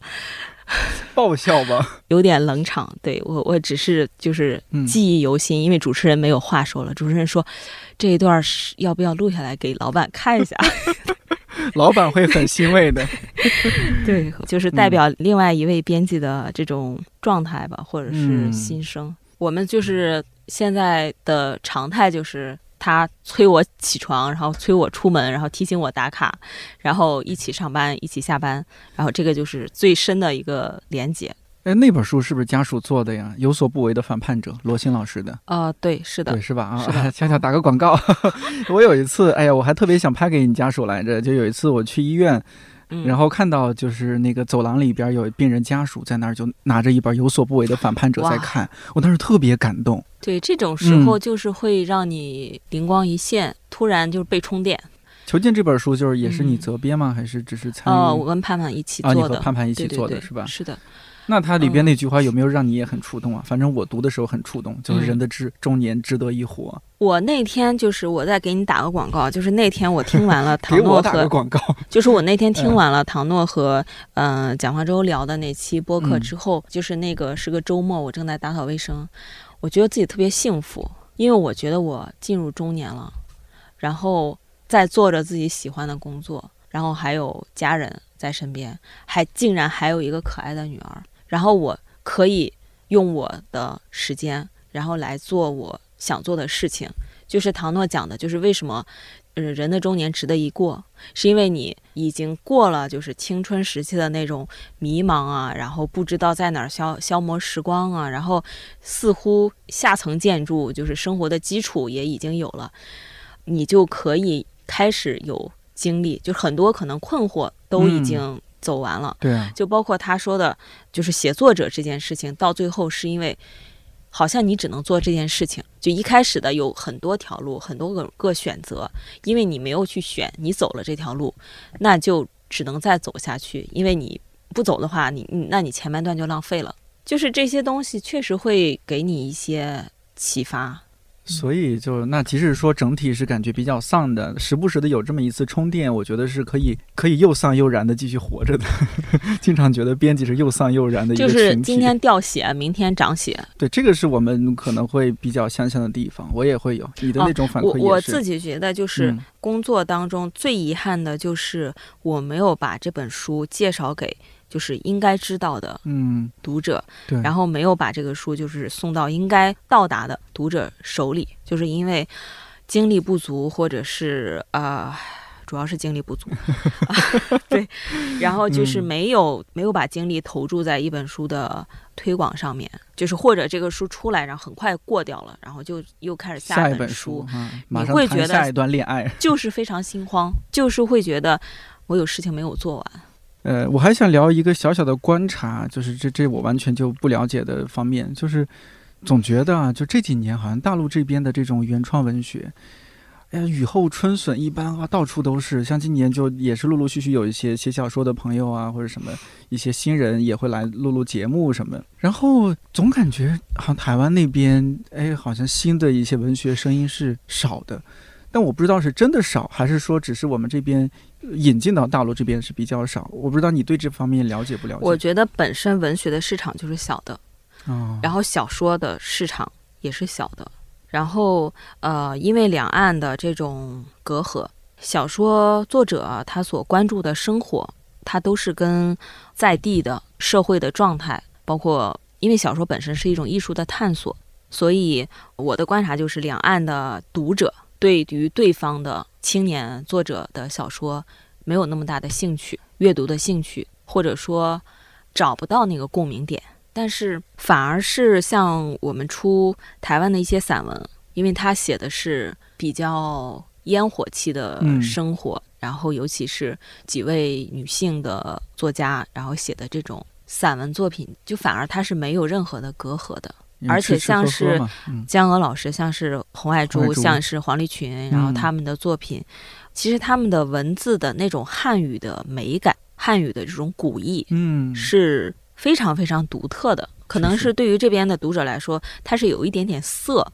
爆笑吧？有点冷场。对我，我只是就是嗯记忆犹新，因为主持人没有话说了。主持人说这一段是要不要录下来给老板看一下？老板会很欣慰的。对，就是代表另外一位编辑的这种状态吧，或者是嗯心声。我们就是现在的常态就是。他催我起床，然后催我出门，然后提醒我打卡，然后一起上班，一起下班，然后这个就是最深的一个连接。哎，那本书是不是家属做的呀？有所不为的反叛者，罗新老师的。呃，对，是的对，，是吧？啊，小小打个广告。我有一次，哎呀，我还特别想拍给你家属来着。就有一次我去医院，嗯，然后看到就是那个走廊里边有病人家属在那儿，就拿着一本《有所不为的反叛者》在看，我当时特别感动。对这种时嗯候就是会让你灵光一现，突然就是被充电。囚禁这本书就是也是你嗯责编吗？还是只是参与？哦，我跟盼盼一起啊，你做的，和盼盼一起做的是吧？是的，那它里边嗯那句话有没有让你也很触动啊？反正我读的时候很触动，就是嗯人的值中年值得一活。我那天就是我再给你打个广告，就是那天我听完了唐诺和，打个广告。就是我那天听嗯完了唐诺和嗯、呃蒋方舟聊的那期播客嗯之后，就是那个是个周末，我正在打扫卫生，我觉得自己特别幸福，因为我觉得我进入中年了，然后在做着自己喜欢的工作，然后还有家人在身边，还竟然还有一个可爱的女儿，然后我可以用我的时间，然后来做我想做的事情。就是唐诺讲的，就是为什么，呃，人的中年值得一过，是因为你已经过了就是青春时期的那种迷茫啊，然后不知道在哪儿消消磨时光啊，然后似乎下层建筑就是生活的基础也已经有了，你就可以开始有精力，就很多可能困惑都已经走完了。对啊，就包括他说的，就是写作者这件事情，到最后是因为，好像你只能做这件事情。就一开始的有很多条路，很多个个选择，因为你没有去选，你走了这条路，那就只能再走下去。因为你不走的话，你你那你前半段就浪费了。就是这些东西确实会给你一些启发。所以就那即使说整体是感觉比较丧的，时不时的有这么一次充电，我觉得是可以可以又丧又燃的继续活着的。经常觉得编辑是又丧又燃的一个就。是今天掉血，明天长血。对这个是我们可能会比较相像的地方，我也会有你的那种反馈哦我。我自己觉得就是。嗯工作当中最遗憾的就是我没有把这本书介绍给就是应该知道的嗯，读者，对，然后没有把这个书就是送到应该到达的读者手里，就是因为精力不足，或者是呃。主要是精力不足，对，然后就是嗯没有、没有把精力投注在一本书的推广上面，就是或者这个书出来，然后很快过掉了，然后就又开始下一下本书，啊，马上会觉得下一段恋爱。就是非常心慌，就是会觉得我有事情没有做完。呃，我还想聊一个小小的观察，就是这这我完全就不了解的方面，就是总觉得啊，就这几年好像大陆这边的这种原创文学，哎呀，雨后春笋一般啊，到处都是。像今年就也是陆陆续续有一些写小说的朋友啊，或者什么一些新人也会来录录节目什么。然后总感觉好像台湾那边，哎，好像新的一些文学声音是少的。但我不知道是真的少，还是说只是我们这边引进到大陆这边是比较少。我不知道你对这方面了解不了解？我觉得本身文学的市场就是小的，哦，然后小说的市场也是小的，然后呃，因为两岸的这种隔阂，小说作者啊他所关注的生活，他都是跟在地的社会的状态，包括因为小说本身是一种艺术的探索，所以我的观察就是两岸的读者对于对方的青年作者的小说没有那么大的兴趣，阅读的兴趣，或者说找不到那个共鸣点。但是反而是像我们出台湾的一些散文，因为他写的是比较烟火气的嗯生活，然后尤其是几位女性的作家，然后写的这种散文作品，就反而它是没有任何的隔阂的。而且像是江娥老师，像是洪爱珠，像是黄立群，然后嗯他们的作品，其实他们的文字的那种汉语的美感，汉语的这种古意，嗯是非常非常独特的。可能是是对于这边的读者来说，它是有一点点涩，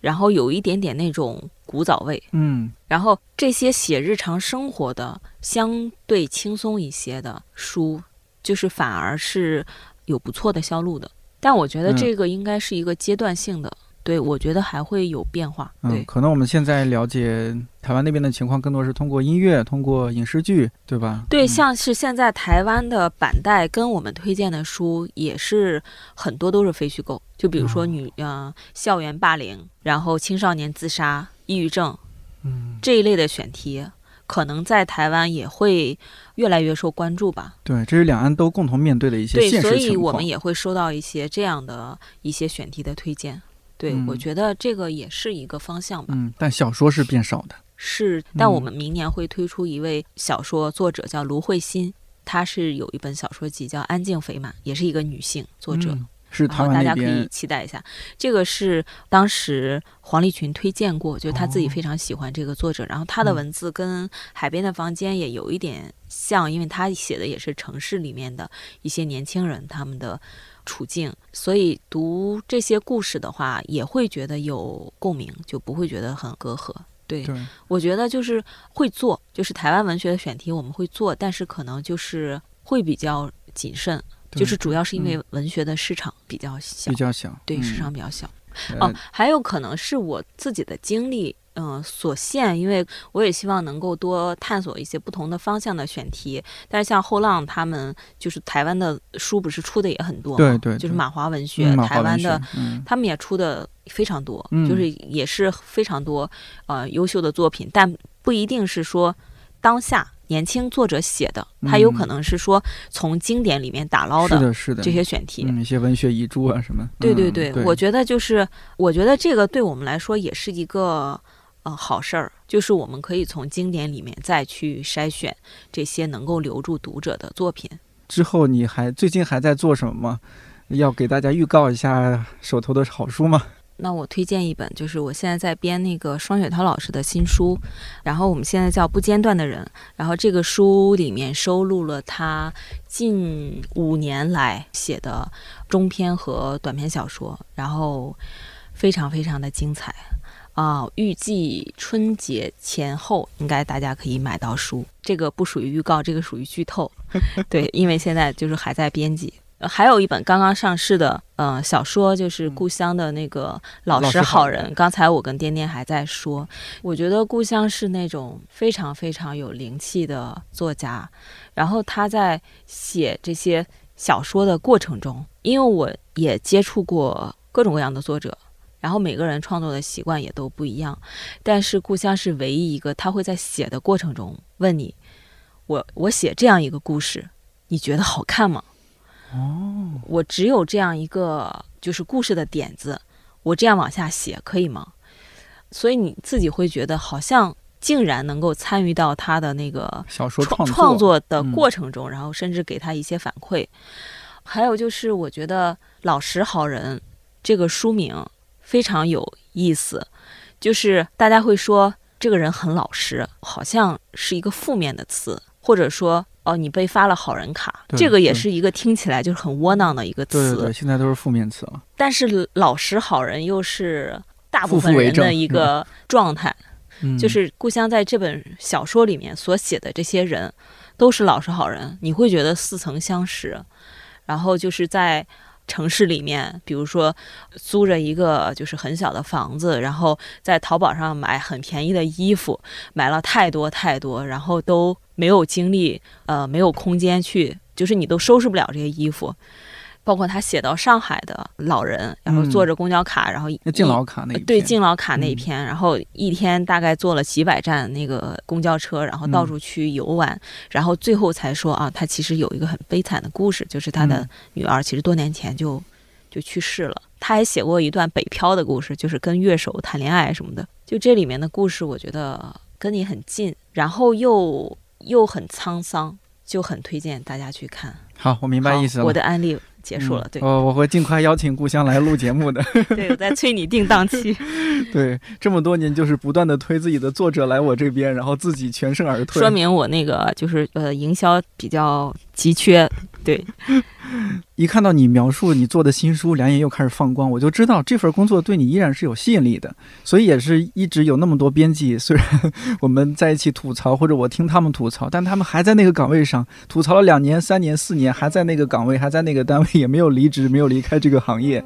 然后有一点点那种古早味。嗯然后这些写日常生活的相对轻松一些的书，就是反而是有不错的销路的。但我觉得嗯这个应该是一个阶段性的，对我觉得还会有变化。嗯，对，可能我们现在了解台湾那边的情况，更多是通过音乐、通过影视剧，对吧？对，嗯像是现在台湾的板带跟我们推荐的书，也是很多都是非虚构。就比如说哦女呃校园霸凌，然后青少年自杀、抑郁症嗯，这一类的选题，可能在台湾也会越来越受关注吧。对，这是两岸都共同面对的一些对，现所实情况。以我们也会收到一些这样的一些选题的推荐。对，嗯我觉得这个也是一个方向吧。嗯，但小说是变少的。是，但我嗯们明年会推出一位小说作者，叫卢慧欣，她是有一本小说集叫《安静肥满》，也是一个女性作者。嗯是大家可以，期待一下，这个是当时黄立群推荐过，就是他自己哦。非常喜欢这个作者，然后他的嗯。文字跟《海边的房间》也有一点像，因为他写的也是城市里面的一些年轻人他们的处境，所以读这些故事的话，也会觉得有共鸣，就不会觉得很隔阂。对，对，我觉得就是会做，就是台湾文学的选题我们会做，但是可能就是会比较谨慎，对就是主要是因为嗯文学的市场比较小，比较小。对、嗯市场比较小。呃哦，还有可能是我自己的经历，嗯、所限，因为我也希望能够多探索一些不同的方向的选题。但是像后浪他们，就是台湾的书不是出的也很多嘛，对对对就是马华文学，嗯文学台湾的嗯他们也出的非常多，嗯就是也是非常多呃优秀的作品，但不一定是说当下年轻作者写的，他有可嗯能是说从经典里面打捞的是的，是的，这些选题。嗯，一些文学遗著啊什么。嗯对对对，我觉得就是，我觉得这个对我们来说也是一个呃好事儿，就是我们可以从经典里面再去筛选这些能够留住读者的作品。之后你还最近还在做什么吗？要给大家预告一下手头的好书吗？那我推荐一本，就是我现在在编那个双雪涛老师的新书，然后我们现在叫《不间断的人》，然后这个书里面收录了他近五年来写的中篇和短篇小说，然后非常非常的精彩啊、预计春节前后应该大家可以买到书，这个不属于预告，这个属于剧透，对，因为现在就是还在编辑。呃还有一本刚刚上市的，呃，小说就是故乡的那个老老实实好人好人。刚才我跟颠颠还在说，我觉得故乡是那种非常非常有灵气的作家，然后他在写这些小说的过程中，因为我也接触过各种各样的作者，然后每个人创作的习惯也都不一样，但是故乡是唯一一个他会在写的过程中问你，我我写这样一个故事，你觉得好看吗？哦，我只有这样一个就是故事的点子，我这样往下写可以吗？所以你自己会觉得好像竟然能够参与到他的那个小说创作创作的嗯过程中，然后甚至给他一些反馈。还有就是，我觉得《老实好人》这个书名非常有意思，就是大家会说这个人很老实，好像是一个负面的词，或者说哦你被发了好人卡，这个也是一个听起来就是很窝囊的一个词。对对对，现在都是负面词了。但是老实好人又是大部分人的一个状态。嗯，就是故乡在这本小说里面所写的这些人，都是老实好人，你会觉得似曾相识。然后就是在城市里面，比如说租着一个就是很小的房子，然后在淘宝上买很便宜的衣服，买了太多太多，然后都没有精力，呃，没有空间去，就是你都收拾不了这些衣服。包括他写到上海的老人，然后嗯坐着公交卡，然后敬老卡那对敬老卡那一嗯篇，然后一天大概坐了几百站那个公交车，然后到嗯处去游玩，然后最后才说啊，他其实有一个很悲惨的故事，就是他的嗯女儿其实多年前就就去世了。他还写过一段北漂的故事，就是跟乐手谈恋爱什么的。就这里面的故事，我觉得跟你很近，然后又又很沧桑，就很推荐大家去看。好，我明白意思了。我的案例结束了，对嗯我我会尽快邀请故乡来录节目的。对，我在催你定档期。对，这么多年就是不断的推自己的作者来我这边，然后自己全身而退。说明我那个就是呃营销比较急缺，对，一看到你描述你做的新书，两眼又开始放光，我就知道这份工作对你依然是有吸引力的。所以也是一直有那么多编辑，虽然我们在一起吐槽，或者我听他们吐槽，但他们还在那个岗位上吐槽了两年、三年、四年，还在那个岗位，还在那个单位，也没有离职，没有离开这个行业。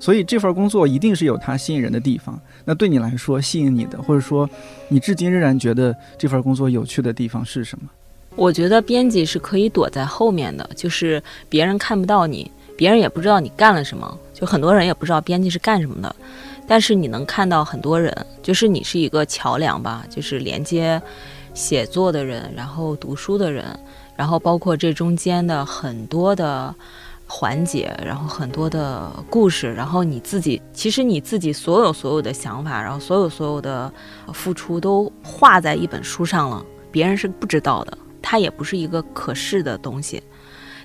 所以这份工作一定是有它吸引人的地方。那对你来说，吸引你的，或者说你至今仍然觉得这份工作有趣的地方是什么？我觉得编辑是可以躲在后面的，就是别人看不到你，别人也不知道你干了什么，就很多人也不知道编辑是干什么的，但是你能看到很多人，就是你是一个桥梁吧，就是连接写作的人，然后读书的人，然后包括这中间的很多的环节，然后很多的故事，然后你自己其实你自己所有所有的想法，然后所有所有的付出都画在一本书上了，别人是不知道的。它也不是一个可视的东西，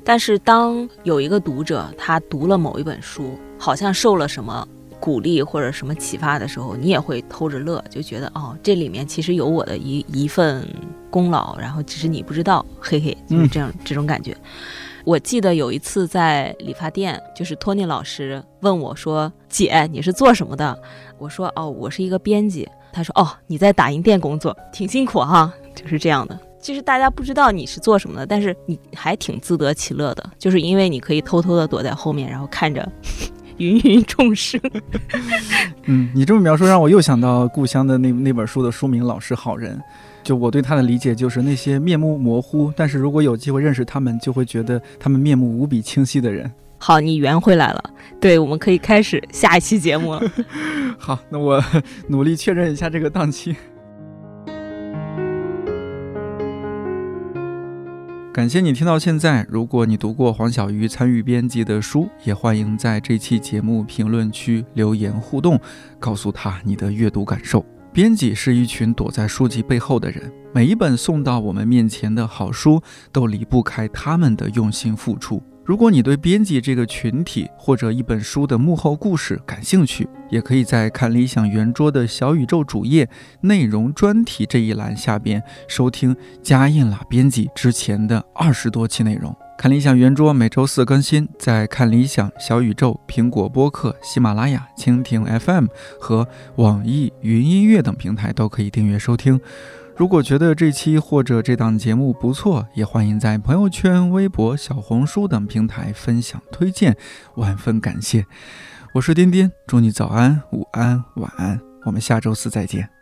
但是当有一个读者他读了某一本书，好像受了什么鼓励或者什么启发的时候，你也会偷着乐，就觉得哦，这里面其实有我的一一份功劳，然后只是你不知道，嘿嘿，就是这样、这种感觉。我记得有一次在理发店，就是托尼老师问我说：“姐，你是做什么的？”我说：“哦，我是一个编辑。”他说：“哦，你在打印店工作，挺辛苦哈。”就是这样的。其实大家不知道你是做什么的，但是你还挺自得其乐的，就是因为你可以偷偷的躲在后面，然后看着 芸芸众生。嗯，你这么描述让我又想到故乡的那那本书的书名《老实好人》，就我对他的理解就是那些面目模糊，但是如果有机会认识他们，就会觉得他们面目无比清晰的人。好，你圆回来了，对，我们可以开始下一期节目了。好，那我努力确认一下这个档期。感谢你听到现在。如果你读过黄小鱼参与编辑的书，也欢迎在这期节目评论区留言互动，告诉他你的阅读感受。编辑是一群躲在书籍背后的人，每一本送到我们面前的好书都离不开他们的用心付出。如果你对编辑这个群体或者一本书的幕后故事感兴趣，也可以在看理想圆桌的小宇宙主页内容专题这一栏下边收听加印了编辑之前的二十多期内容。看理想圆桌每周四更新，在看理想、小宇宙、苹果播客、喜马拉雅、蜻蜓 FM 和网易云音乐等平台都可以订阅收听。如果觉得这期或者这档节目不错，也欢迎在朋友圈、微博、小红书等平台分享推荐，万分感谢。我是颠颠，祝你早安、午安、晚安，我们下周四再见。